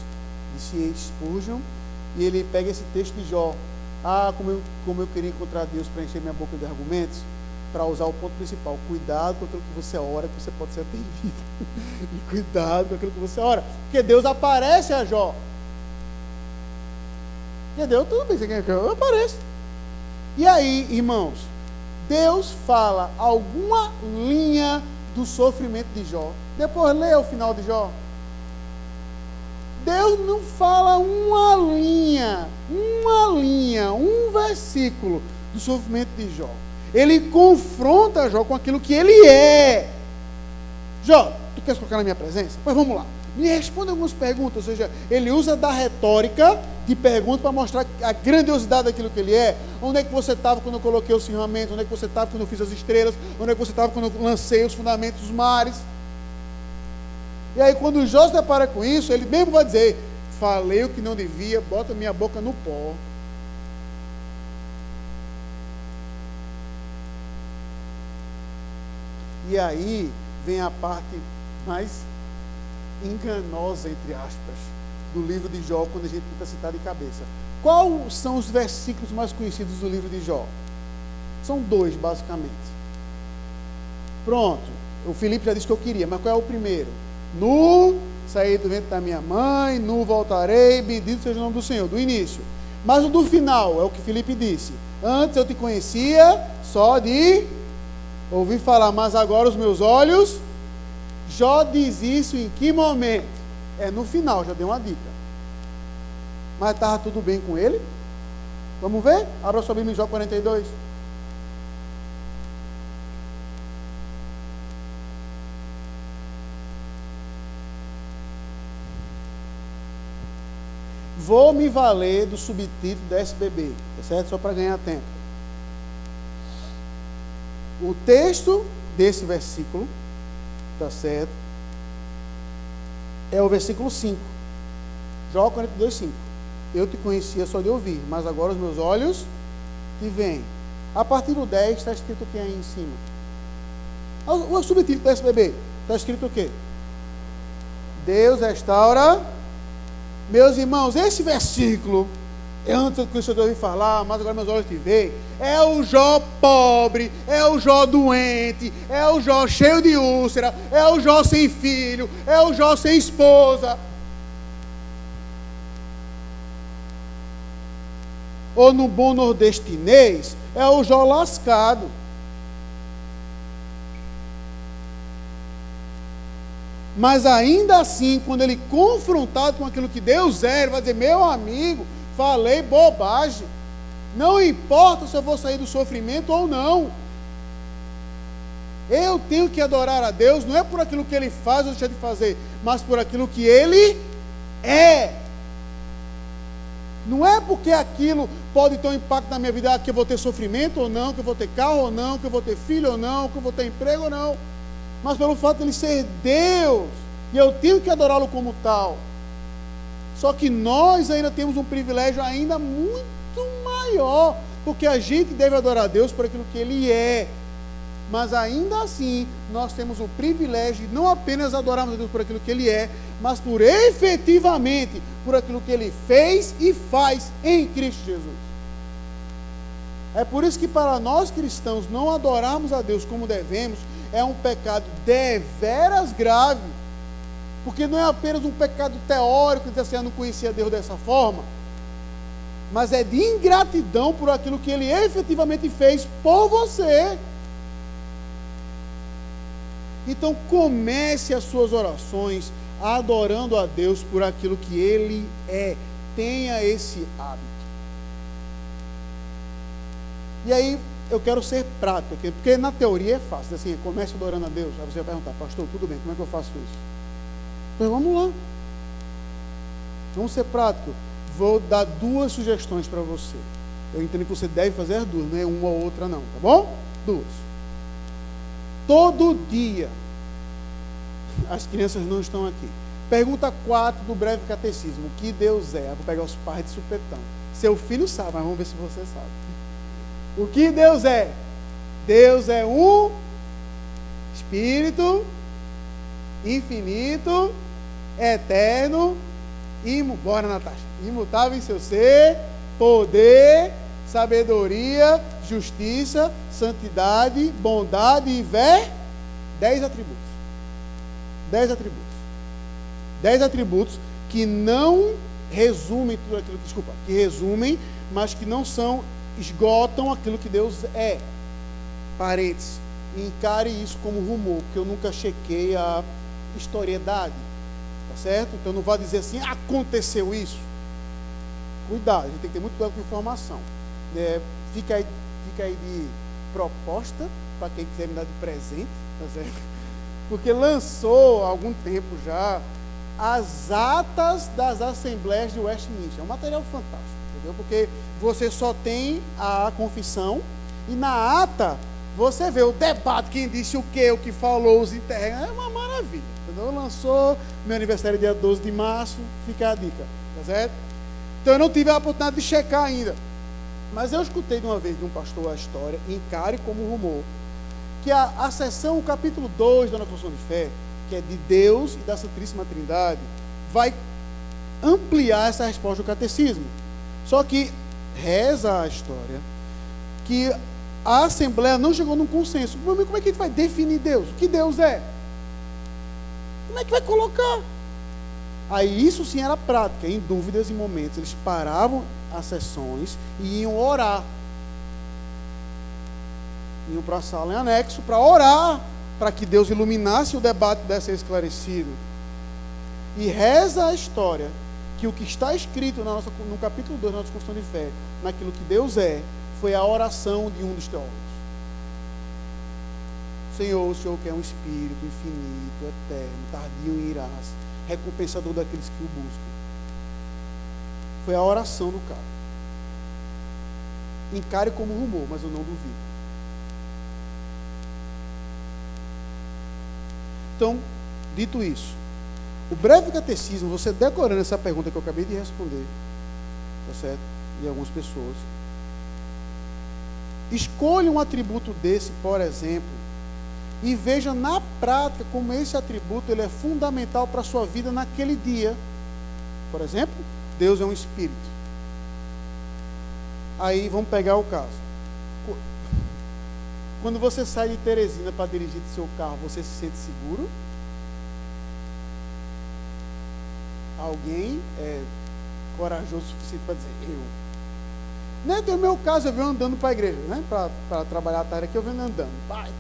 de C.H. Spurgeon, e ele pega esse texto de Jó, ah, como eu, como eu queria encontrar Deus para encher minha boca de argumentos, para usar o ponto principal. Cuidado com aquilo que você ora, que você pode ser atendido. e cuidado com aquilo que você ora. Porque Deus aparece a Jó. Entendeu? Tudo bem, você quer que eu apareça. E aí, irmãos, Deus fala alguma linha do sofrimento de Jó. Depois leia o final de Jó. Deus não fala uma linha, uma linha, um versículo do sofrimento de Jó. Ele confronta Jó com aquilo que ele é. Jó, tu queres colocar na minha presença? Pois vamos lá. Me responda algumas perguntas, ou seja, ele usa da retórica de pergunta para mostrar a grandiosidade daquilo que ele é. Onde é que você estava quando eu coloquei o firmamento? Onde é que você estava quando eu fiz as estrelas? Onde é que você estava quando eu lancei os fundamentos dos mares? E aí, quando Jó se depara com isso, ele mesmo vai dizer: Falei o que não devia, bota minha boca no pó. E aí vem a parte mais enganosa, entre aspas, do livro de Jó, quando a gente tenta citar de cabeça. Quais são os versículos mais conhecidos do livro de Jó? São dois, basicamente. Pronto. O Felipe já disse que eu queria, mas qual é o primeiro? Nu saí do ventre da minha mãe, nu voltarei, bendito seja o nome do Senhor, do início. Mas o do final é o que Felipe disse. Antes eu te conhecia só de Ouvi falar, mas agora os meus olhos. Jó diz isso em que momento? É no final, já dei uma dica. Mas estava tudo bem com ele? Vamos ver? Abra sua Bíblia em Jó 42. Vou me valer do subtítulo da SBB, tá certo? Só para ganhar tempo. O texto desse versículo, tá certo? É o versículo 5. Jó 42, 5. Eu te conhecia só de ouvir, mas agora os meus olhos te veem. A partir do 10 está escrito o que aí em cima? O, subtítulo da SBB está escrito o quê? Deus restaura meus irmãos, esse versículo, antes que o Senhor ouvi falar, mas agora meus olhos te veem, é o Jó pobre, é o Jó doente, é o Jó cheio de úlcera, é o Jó sem filho, é o Jó sem esposa. Ou no bom nordestinês, é o Jó lascado. Mas ainda assim, quando ele confrontado com aquilo que Deus é, ele vai dizer: Meu amigo, falei bobagem. Não importa se eu vou sair do sofrimento ou não. Eu tenho que adorar a Deus, não é por aquilo que ele faz ou deixa de fazer, mas por aquilo que ele é. Não é porque aquilo pode ter um impacto na minha vida, que eu vou ter sofrimento ou não, que eu vou ter carro ou não, que eu vou ter filho ou não, que eu vou ter emprego ou não mas pelo fato de ele ser Deus, e eu tenho que adorá-lo como tal. Só que nós ainda temos um privilégio ainda muito maior, porque a gente deve adorar a Deus por aquilo que Ele é. Mas ainda assim, nós temos o privilégio de não apenas adorarmos a Deus por aquilo que Ele é, mas por efetivamente por aquilo que Ele fez e faz em Cristo Jesus. É por isso que para nós cristãos não adorarmos a Deus como devemos, é um pecado deveras grave, porque não é apenas um pecado teórico, dizer assim, eu não conhecia Deus dessa forma, mas é de ingratidão por aquilo que Ele efetivamente fez por você. Então comece as suas orações adorando a Deus por aquilo que Ele é. Tenha esse hábito. E aí eu quero ser prático aqui, porque na teoria é fácil, assim, comece adorando a Deus. Aí você vai perguntar, pastor, tudo bem, como é que eu faço isso? Então vamos lá. Vamos ser prático. Vou dar duas sugestões para você. Eu entendo que você deve fazer as duas, não é uma ou outra não, tá bom? Duas. Todo dia, as crianças não estão aqui. Pergunta 4 do breve catecismo: O que Deus é? Eu vou pegar os pais de supetão. Seu filho sabe, mas vamos ver se você sabe. O que Deus é? Deus é um Espírito infinito, eterno, imu, bora Natasha, imutável em seu ser, poder, sabedoria, justiça, santidade, bondade e ver. Dez atributos. Dez atributos. Dez atributos que não resumem tudo aquilo, desculpa, que resumem, mas que não são esgotam aquilo que Deus é. Parênteses. Encare isso como rumor, porque eu nunca chequei a historiedade. Tá certo? Então não vá dizer assim, aconteceu isso. Cuidado, a gente tem que ter muito cuidado com informação. É, fica, aí, fica aí de proposta para quem quiser me dar de presente, tá certo? Porque lançou há algum tempo já as atas das assembleias de Westminster. É um material fantástico entendeu? Porque você só tem a confissão e na ata você vê o debate, quem disse o que, o que falou, os internos, é uma maravilha, entendeu? Lançou meu aniversário dia 12 de março, fica a dica, tá certo? Então eu não tive a oportunidade de checar ainda. Mas eu escutei de uma vez de um pastor a história, encare como rumor, que a, a sessão, o capítulo 2 da Confissão de Fé, que é de Deus e da Santíssima Trindade, vai ampliar essa resposta do catecismo. Só que reza a história que a Assembleia não chegou num consenso. Como é que a gente vai definir Deus? O que Deus é? Como é que vai colocar? Aí isso sim era prática. Em dúvidas e momentos, eles paravam as sessões e iam orar. iam para a sala em anexo para orar, para que Deus iluminasse o debate desse esclarecido. E reza a história que o que está escrito nossa, no capítulo 2 da nossa Constituição de Fé, naquilo que Deus é, foi a oração de um dos teólogos. Senhor, o Senhor que é um espírito infinito, eterno, tardio em irás, recompensador daqueles que o buscam. Foi a oração do cara. Encare como rumor, mas eu não duvido. Então, dito isso, o breve catecismo, você decorando essa pergunta que eu acabei de responder, tá certo? E algumas pessoas. Escolha um atributo desse, por exemplo, e veja na prática como esse atributo ele é fundamental para a sua vida naquele dia. Por exemplo, Deus é um espírito. Aí vamos pegar o caso. Quando você sai de Teresina para dirigir seu carro, você se sente seguro? Alguém é corajoso o suficiente para dizer eu? Né, tem o meu caso, eu venho andando para a igreja, né? Para trabalhar a tarde aqui, eu venho andando.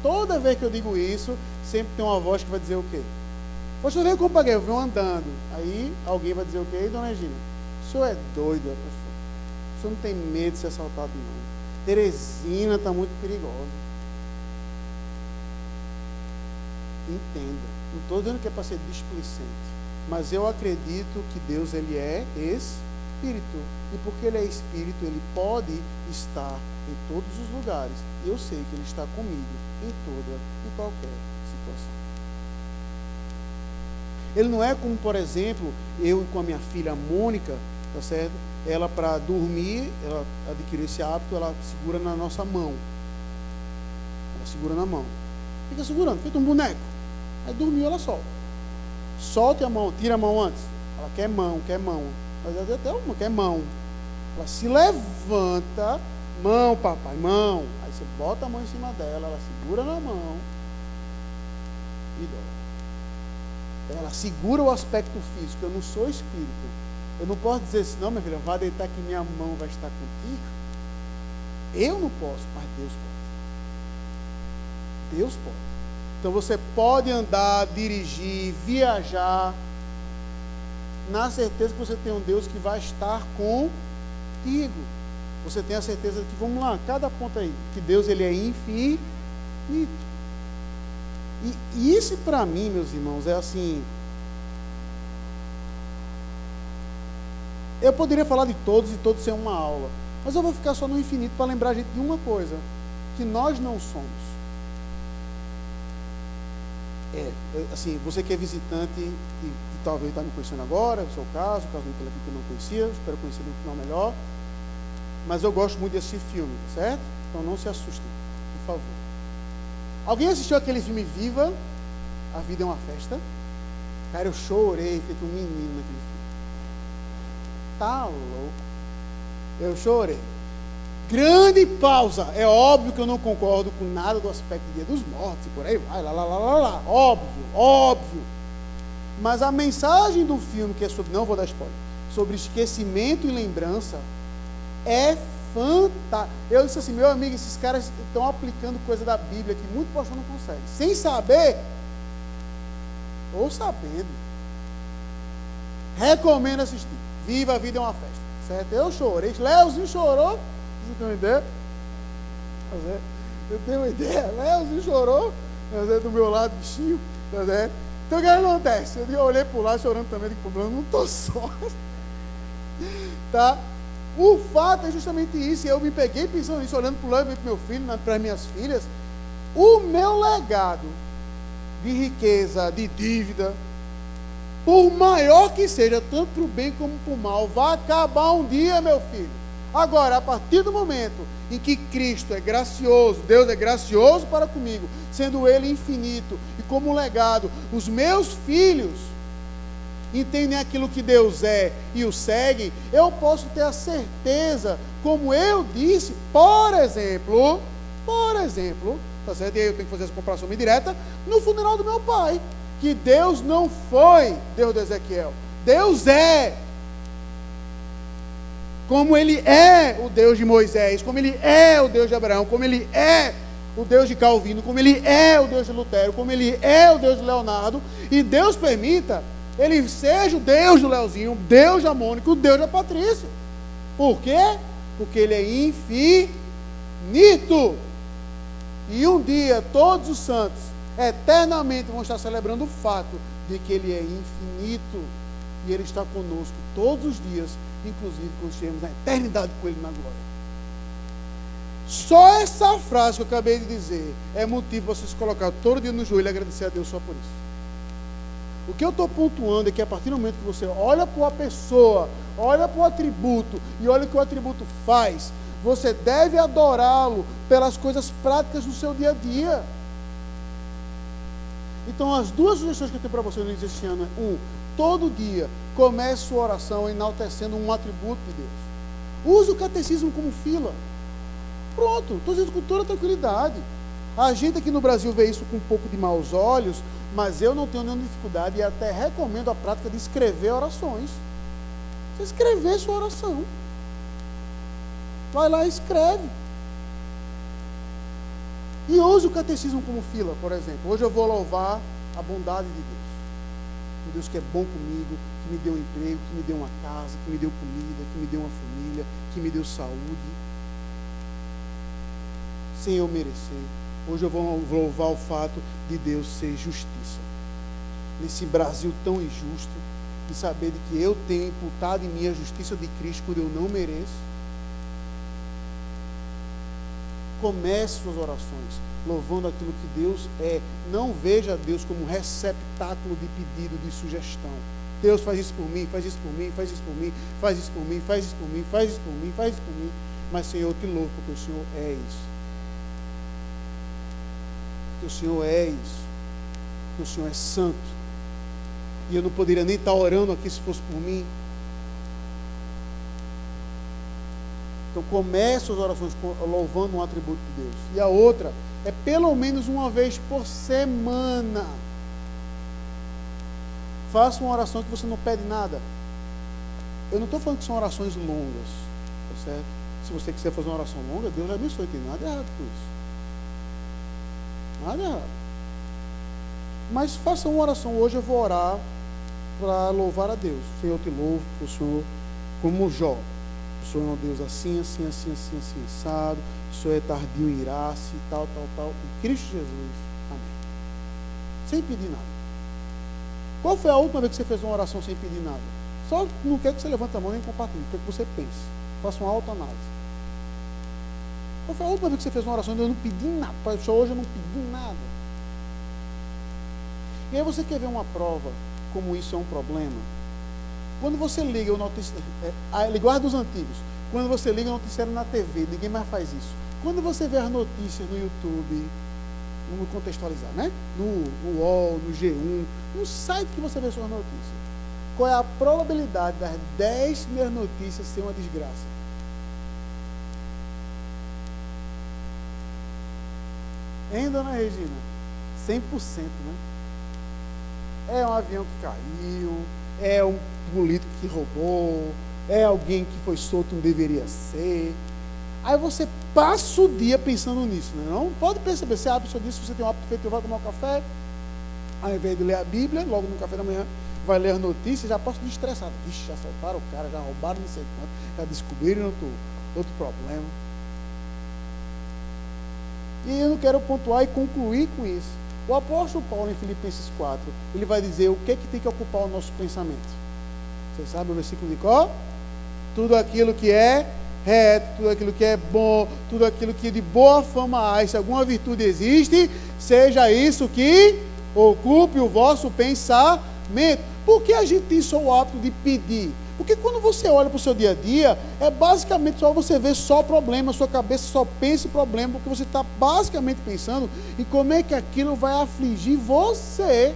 Toda vez que eu digo isso, sempre tem uma voz que vai dizer o quê? Poxa, eu venho com o eu venho andando. Aí alguém vai dizer o quê, dona Regina? O senhor é doido, é pastor. O senhor não tem medo de ser assaltado, não. Teresina está muito perigosa. Entenda. Não estou dizendo que é para ser displicente. Mas eu acredito que Deus ele é espírito. E porque ele é espírito, ele pode estar em todos os lugares. Eu sei que ele está comigo em toda e qualquer situação. Ele não é como, por exemplo, eu com a minha filha Mônica, tá certo? Ela para dormir, ela adquiriu esse hábito, ela segura na nossa mão. Ela segura na mão. Fica segurando, feito um boneco. Aí dormiu, ela solta. Solte a mão, tira a mão antes. Ela quer mão, quer mão. Mas ela até uma quer mão. Ela se levanta, mão, papai, mão. Aí você bota a mão em cima dela, ela segura na mão e dorme. Ela segura o aspecto físico. Eu não sou espírito. Eu não posso dizer assim, não, minha filha, vá deitar que minha mão vai estar contigo. Eu não posso, mas Deus pode. Deus pode. Então você pode andar, dirigir, viajar, na certeza que você tem um Deus que vai estar contigo. Você tem a certeza de que, vamos lá, cada ponto aí, que Deus ele é infinito. E, e isso para mim, meus irmãos, é assim. Eu poderia falar de todos e todos ser uma aula, mas eu vou ficar só no infinito para lembrar a gente de uma coisa: que nós não somos. É, assim, você que é visitante e, e talvez está me conhecendo agora, é o seu caso, o caso do aqui que eu não conhecia, espero conhecer no final melhor. Mas eu gosto muito de assistir filme, certo? Então não se assustem, por favor. Alguém assistiu aquele filme Viva? A Vida é uma Festa? Cara, eu chorei, feito um menino naquele filme. Tá louco. Eu chorei. Grande pausa. É óbvio que eu não concordo com nada do aspecto do dia dos mortos e por aí vai, lá, lá, lá, lá, lá. Óbvio, óbvio. Mas a mensagem do filme, que é sobre, não vou dar spoiler, sobre esquecimento e lembrança, é fantástica. Eu disse assim, meu amigo, esses caras estão aplicando coisa da Bíblia que muito pastor não consegue. Sem saber, ou sabendo. Recomendo assistir. Viva a vida é uma festa. Certo? Eu chorei. Leozinho chorou. Tem uma ideia? Eu tenho uma ideia. Léozinho chorou do meu lado, bichinho. Então o que acontece? Eu olhei o lado chorando também, digo, problema, não estou só. tá? O fato é justamente isso. Eu me peguei pensando nisso, olhando para o lado, para meu filho, para minhas filhas. O meu legado de riqueza, de dívida, por maior que seja, tanto para o bem como para o mal, vai acabar um dia, meu filho. Agora, a partir do momento em que Cristo é gracioso, Deus é gracioso para comigo, sendo Ele infinito, e como legado, os meus filhos entendem aquilo que Deus é e o seguem, eu posso ter a certeza, como eu disse, por exemplo, por exemplo, tá certo? E aí eu tenho que fazer essa comparação bem direta, no funeral do meu pai, que Deus não foi Deus de Ezequiel, Deus é como ele é o Deus de Moisés, como ele é o Deus de Abraão, como ele é o Deus de Calvino, como ele é o Deus de Lutero, como ele é o Deus de Leonardo, e Deus permita ele seja o Deus do Leozinho, o Deus da Mônica, o Deus da Patrícia. Por quê? Porque ele é infinito. E um dia todos os santos eternamente vão estar celebrando o fato de que ele é infinito e ele está conosco todos os dias, inclusive quando estivermos na eternidade com ele na glória. Só essa frase que eu acabei de dizer é motivo para você se colocar todo dia no joelho e agradecer a Deus só por isso. O que eu estou pontuando é que a partir do momento que você olha para a pessoa, olha para o atributo e olha o que o atributo faz, você deve adorá-lo pelas coisas práticas do seu dia a dia. Então, as duas sugestões que eu tenho para você no início deste ano é: um, todo dia comece sua oração enaltecendo um atributo de Deus. Use o catecismo como fila. Pronto, estou dizendo com toda tranquilidade. A gente aqui no Brasil vê isso com um pouco de maus olhos, mas eu não tenho nenhuma dificuldade e até recomendo a prática de escrever orações. Você escrever sua oração. Vai lá e escreve. E use o catecismo como fila, por exemplo. Hoje eu vou louvar a bondade de Deus. Deus que é bom comigo, que me deu um emprego, que me deu uma casa, que me deu comida, que me deu uma família, que me deu saúde. Sem eu merecer. Hoje eu vou louvar o fato de Deus ser justiça. Nesse Brasil tão injusto, de saber de que eu tenho imputado em mim a justiça de Cristo quando eu não mereço. Comece suas orações louvando aquilo que Deus é. Não veja Deus como um receptáculo de pedido, de sugestão. Deus faz isso por mim, faz isso por mim, faz isso por mim, faz isso por mim, faz isso por mim, faz isso por mim, faz isso por mim. Mas Senhor, eu te louvo porque o Senhor é isso que o Senhor é isso, que o Senhor é santo. E eu não poderia nem estar orando aqui se fosse por mim. Então comece as orações louvando um atributo de Deus. E a outra é pelo menos uma vez por semana. Faça uma oração que você não pede nada. Eu não estou falando que são orações longas, tá certo? Se você quiser fazer uma oração longa, Deus abençoe, tem nada errado com isso. Nada errado. Mas faça uma oração. Hoje eu vou orar para louvar a Deus. Senhor, eu te louvo, o Senhor, como Jó. O Senhor é um Deus assim, assim, assim, assim, assim, assado. O Senhor é tardio em irar-se, tal, tal, tal. Em Cristo Jesus. Amém. Sem pedir nada. Qual foi a última vez que você fez uma oração sem pedir nada? Só não quer que você levante a mão nem compartilhe. Quer que você pense. Faça uma autoanálise. Qual foi a última vez que você fez uma oração e eu não pedi nada? Só hoje eu não pedi nada. E aí você quer ver uma prova como isso é um problema? Quando você liga o noticiário, é, a linguagem dos antigos, quando você liga o noticiário na TV, ninguém mais faz isso. Quando você vê as notícias no YouTube, vamos contextualizar, né? No, no UOL, no G1, no site que você vê suas notícias. Qual é a probabilidade das 10 primeiras notícias ser uma desgraça? Hein, dona Regina? 100%, né? É um avião que caiu, é um político que roubou, é alguém que foi solto não deveria ser. Aí você passa o dia pensando nisso, né? não pode perceber. Você abre o seu dia, se você tem um hábito feito, vai tomar um café, ao invés de ler a Bíblia, logo no café da manhã, vai ler as notícias, já passa estressado. Vixe, já soltaram o cara, já roubaram não sei quanto, já descobriram outro, outro problema. E eu não quero pontuar e concluir com isso. O apóstolo Paulo, em Filipenses 4, ele vai dizer o que, é que tem que ocupar o nosso pensamento. Você sabe o versículo de qual? Tudo aquilo que é reto, tudo aquilo que é bom, tudo aquilo que de boa fama há, se alguma virtude existe, seja isso que ocupe o vosso pensamento. Por que a gente tem só o hábito de pedir? Porque quando você olha para o seu dia a dia, é basicamente só você ver só problema, sua cabeça só pensa em problema, porque você está basicamente pensando em como é que aquilo vai afligir você.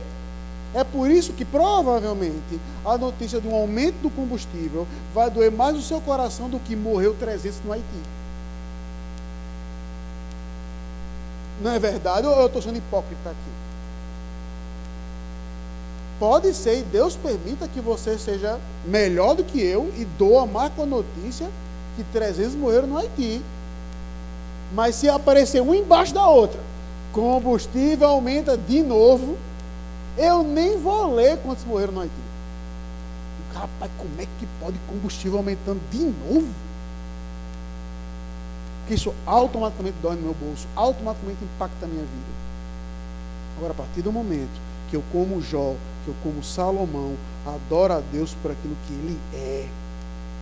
É por isso que provavelmente a notícia de um aumento do combustível vai doer mais no seu coração do que morreu 300 no Haiti. Não é verdade? Ou eu estou sendo hipócrita aqui? Pode ser, e Deus permita que você seja melhor do que eu e doa mais com a notícia que 300 morreram no Haiti. Mas se aparecer um embaixo da outra, combustível aumenta de novo, eu nem vou ler quantos morreram no Haiti. Rapaz, como é que pode combustível aumentando de novo? Porque isso automaticamente dói no meu bolso, automaticamente impacta a minha vida. Agora, a partir do momento que eu como Jó, que eu como Salomão, adoro a Deus por aquilo que ele é,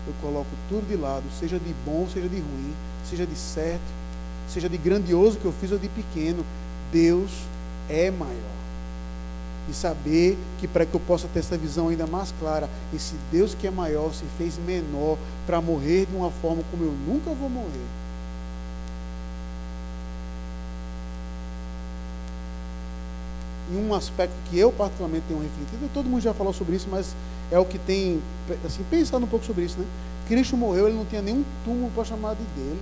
eu coloco tudo de lado, seja de bom, seja de ruim, seja de certo, seja de grandioso que eu fiz ou de pequeno, Deus é maior. E saber que para que eu possa ter essa visão ainda mais clara, esse Deus que é maior se fez menor para morrer de uma forma como eu nunca vou morrer. Em um aspecto que eu particularmente tenho refletido, todo mundo já falou sobre isso, mas é o que tem, assim, pensando um pouco sobre isso, né? Cristo morreu, ele não tinha nenhum túmulo para chamar de dele.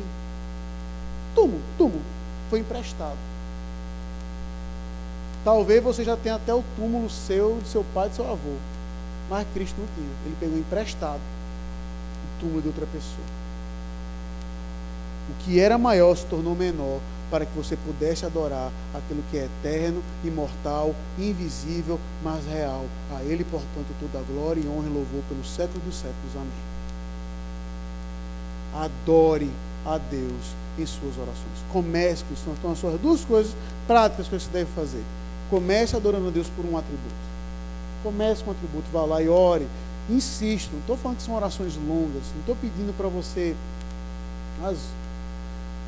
Túmulo, túmulo. Foi emprestado. Talvez você já tenha até o túmulo seu, do seu pai, do seu avô. Mas Cristo não tinha. Ele pegou emprestado o túmulo de outra pessoa. O que era maior se tornou menor para que você pudesse adorar aquilo que é eterno, imortal, invisível, mas real. A Ele, portanto, toda a glória e honra e louvor pelos séculos dos séculos. Amém. Adore a Deus em suas orações. Comece com isso. Então, as suas duas coisas práticas que você deve fazer. Comece adorando a Deus por um atributo. Comece com um atributo, vá lá e ore. Insisto, não estou falando que são orações longas, não estou pedindo para você. Mas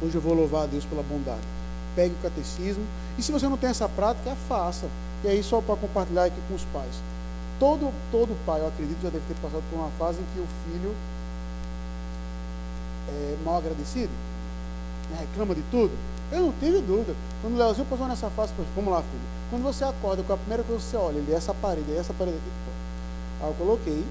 hoje eu vou louvar a Deus pela bondade. Pegue o catecismo. E se você não tem essa prática, faça. E aí, só para compartilhar aqui com os pais. Todo, todo pai, eu acredito, já deve ter passado por uma fase em que o filho é mal agradecido, né, reclama de tudo. Eu não tive dúvida. Quando o Leozinho passou nessa fase, vamos lá, filho. Quando você acorda, com a primeira coisa que você olha, ele é essa parede, é essa parede aqui. Aí eu coloquei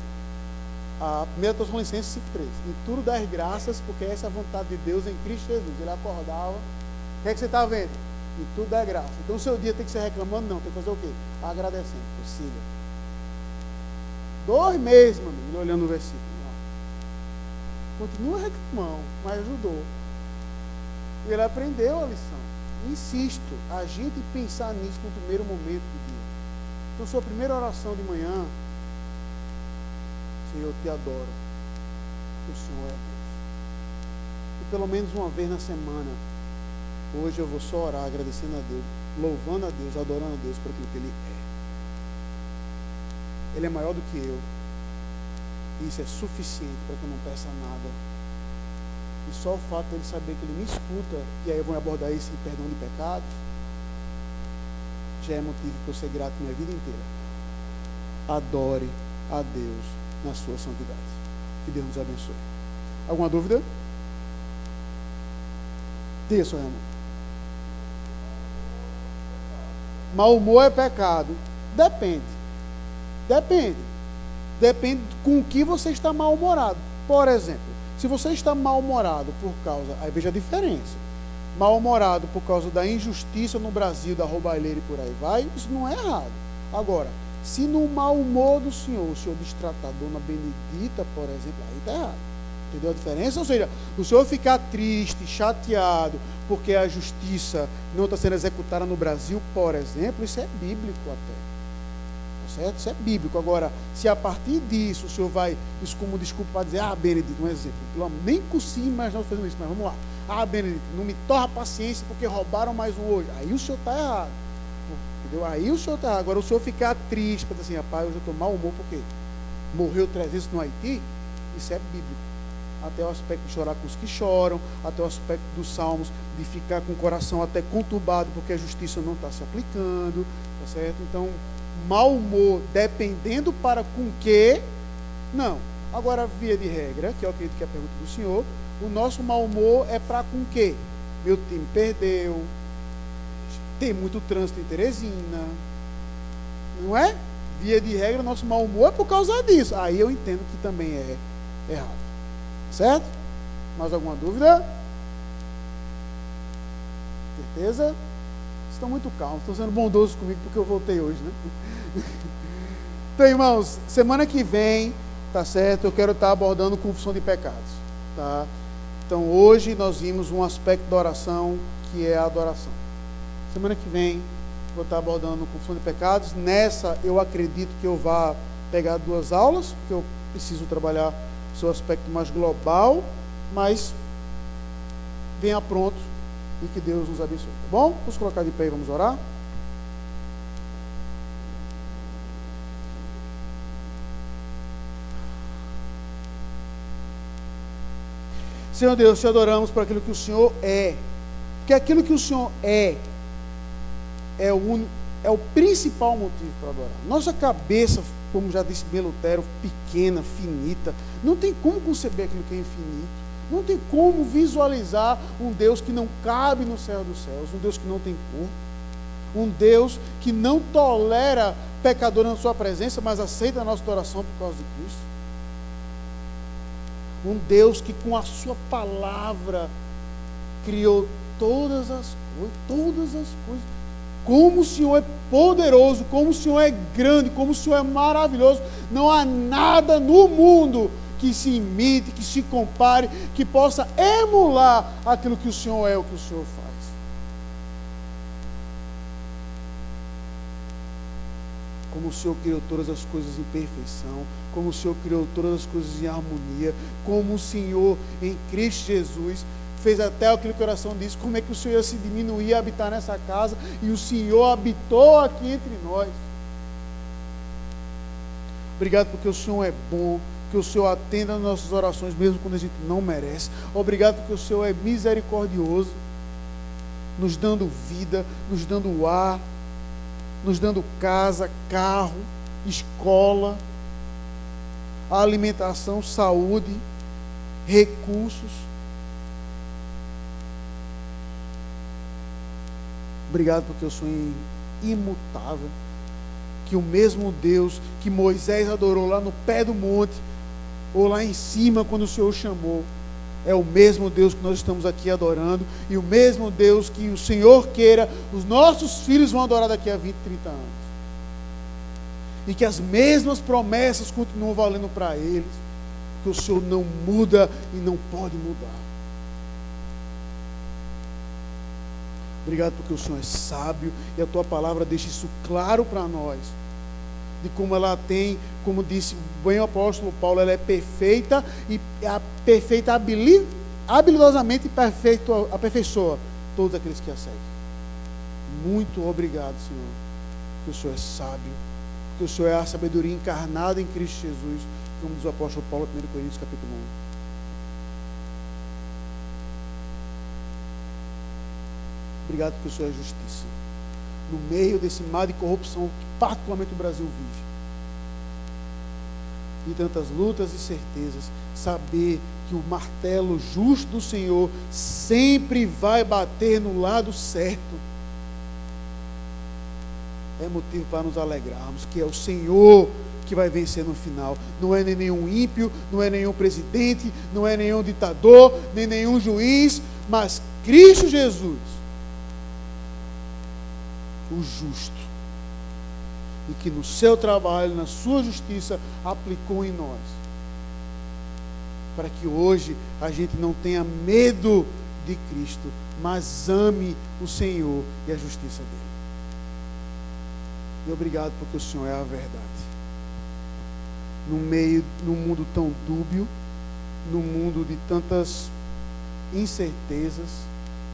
a primeira Tessalonicenses 5,3. Em tudo das graças, porque essa é a vontade de Deus em Cristo Jesus. Ele acordava. O que, é que você está vendo? Em tudo dá graça. Então o seu dia tem que ser reclamando? Não, tem que fazer o quê? Agradecendo. Siga. Dois meses, meu amigo, olhando o versículo. Continua reclamando, mas ajudou. Ele aprendeu a lição. Insisto, a gente pensar nisso no primeiro momento do dia. Então, sua primeira oração de manhã, Senhor, te adoro. O Senhor é Deus. E pelo menos uma vez na semana, hoje eu vou só orar agradecendo a Deus, louvando a Deus, adorando a Deus por aquilo que Ele é. Ele é maior do que eu. Isso é suficiente para que eu não peça nada. E só o fato de ele saber que ele me escuta, e aí eu vou abordar esse perdão de pecados, já é motivo para eu ser grato minha vida inteira. Adore a Deus na sua santidade. Que Deus nos abençoe. Alguma dúvida? Diga, seu irmão. Mau humor é pecado. Depende. Depende. Depende com o que você está mal-humorado. Por exemplo, se você está mal-humorado por causa. Aí veja a diferença. Mal-humorado por causa da injustiça no Brasil, da roubalheira e por aí vai, isso não é errado. Agora, se no mau humor do Senhor, o Senhor destratar a dona Benedita, por exemplo, aí está errado. Entendeu a diferença? Ou seja, o Senhor ficar triste, chateado, porque a justiça não está sendo executada no Brasil, por exemplo, isso é bíblico até certo? Isso é bíblico. Agora, se a partir disso o senhor vai, isso como desculpa para dizer, ah, Benedito, um exemplo, nem consigo imaginar fazendo isso, mas vamos lá. Ah, Benedito, não me torra paciência porque roubaram mais um hoje. Aí o senhor está errado. Entendeu? Aí o senhor está. Agora, o senhor ficar triste, para dizer assim, rapaz, hoje eu estou mau humor porque morreu 300 no Haiti, isso é bíblico. Até o aspecto de chorar com os que choram, até o aspecto dos salmos de ficar com o coração até conturbado porque a justiça não está se aplicando, tá certo? Então, mau humor dependendo para com que, não. Agora, via de regra, que eu acredito que é a pergunta do senhor, o nosso mau humor é para com que? Meu time perdeu, tem muito trânsito em Teresina, não é? Via de regra, nosso mau humor é por causa disso. Aí eu entendo que também é errado. Certo? Mais alguma dúvida? Certeza? Estão muito calmos, estão sendo bondosos comigo porque eu voltei hoje, né? Então, irmãos, semana que vem, tá certo? Eu quero estar abordando confissão de pecados, tá? Então hoje nós vimos um aspecto da oração que é a adoração. Semana que vem vou estar abordando confusão de pecados. Nessa eu acredito que eu vá pegar duas aulas, porque eu preciso trabalhar o seu aspecto mais global, mas venha pronto e que Deus nos abençoe. Tá bom? Vamos colocar de pé e vamos orar. Senhor Deus, te adoramos por aquilo que o Senhor é. Porque aquilo que o Senhor é, é o, é o principal motivo para adorar. Nossa cabeça, como já disse bem Lutero, pequena, finita, não tem como conceber aquilo que é infinito. Não tem como visualizar um Deus que não cabe no céu dos céus, um Deus que não tem corpo, um Deus que não tolera pecador na sua presença, mas aceita a nossa oração por causa de Cristo. Um Deus que com a sua palavra criou todas as coisas, todas as coisas. Como o Senhor é poderoso, como o Senhor é grande, como o Senhor é maravilhoso. Não há nada no mundo que se imite, que se compare, que possa emular aquilo que o Senhor é, o que o Senhor faz. como o Senhor criou todas as coisas em perfeição, como o Senhor criou todas as coisas em harmonia, como o Senhor em Cristo Jesus fez até aquilo que o coração disse, como é que o Senhor se diminuir e habitar nessa casa, e o Senhor habitou aqui entre nós. Obrigado porque o Senhor é bom, que o Senhor atenda as nossas orações, mesmo quando a gente não merece. Obrigado porque o Senhor é misericordioso, nos dando vida, nos dando ar, nos dando casa, carro, escola, alimentação, saúde, recursos. Obrigado porque eu sou imutável. Que o mesmo Deus que Moisés adorou lá no pé do monte, ou lá em cima quando o Senhor chamou, é o mesmo Deus que nós estamos aqui adorando e o mesmo Deus que o Senhor queira, os nossos filhos vão adorar daqui a 20, 30 anos. E que as mesmas promessas continuam valendo para eles, porque o Senhor não muda e não pode mudar. Obrigado porque o Senhor é sábio e a tua palavra deixa isso claro para nós de como ela tem, como disse bem o apóstolo Paulo, ela é perfeita e a perfeita habilidosamente perfeito, aperfeiçoa todos aqueles que a seguem. Muito obrigado, Senhor, que o Senhor é sábio, que o Senhor é a sabedoria encarnada em Cristo Jesus, como diz o apóstolo Paulo, 1 Coríntios capítulo 1. Obrigado porque o Senhor é justiça no meio desse mar de corrupção que particularmente o Brasil vive. E tantas lutas e certezas, saber que o martelo justo do Senhor sempre vai bater no lado certo. É motivo para nos alegrarmos, que é o Senhor que vai vencer no final. Não é nem nenhum ímpio, não é nenhum presidente, não é nenhum ditador, nem nenhum juiz, mas Cristo Jesus o justo. E que no seu trabalho, na sua justiça, aplicou em nós. Para que hoje a gente não tenha medo de Cristo, mas ame o Senhor e a justiça dele. E obrigado porque o Senhor é a verdade. No meio, num mundo tão dúbio, num mundo de tantas incertezas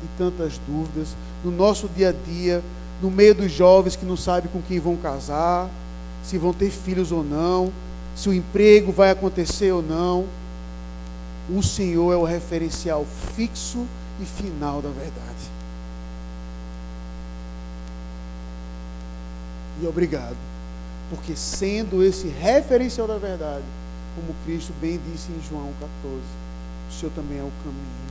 e tantas dúvidas, no nosso dia a dia, no meio dos jovens que não sabem com quem vão casar, se vão ter filhos ou não, se o emprego vai acontecer ou não. O Senhor é o referencial fixo e final da verdade. E obrigado, porque sendo esse referencial da verdade, como Cristo bem disse em João 14, o Senhor também é o caminho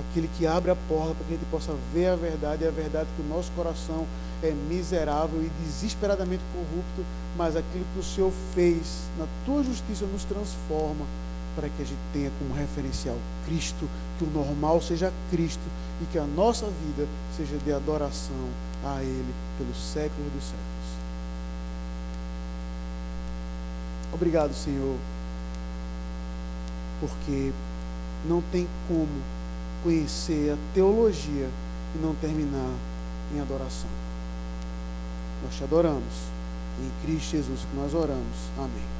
aquele que abre a porta para que a gente possa ver a verdade, e a verdade que o nosso coração é miserável e desesperadamente corrupto, mas aquilo que o Senhor fez na tua justiça nos transforma para que a gente tenha como referencial Cristo, que o normal seja Cristo e que a nossa vida seja de adoração a Ele pelos séculos dos séculos. Obrigado, Senhor, porque não tem como conhecer a teologia e não terminar em adoração. Nós te adoramos. Em Cristo Jesus que nós oramos. Amém.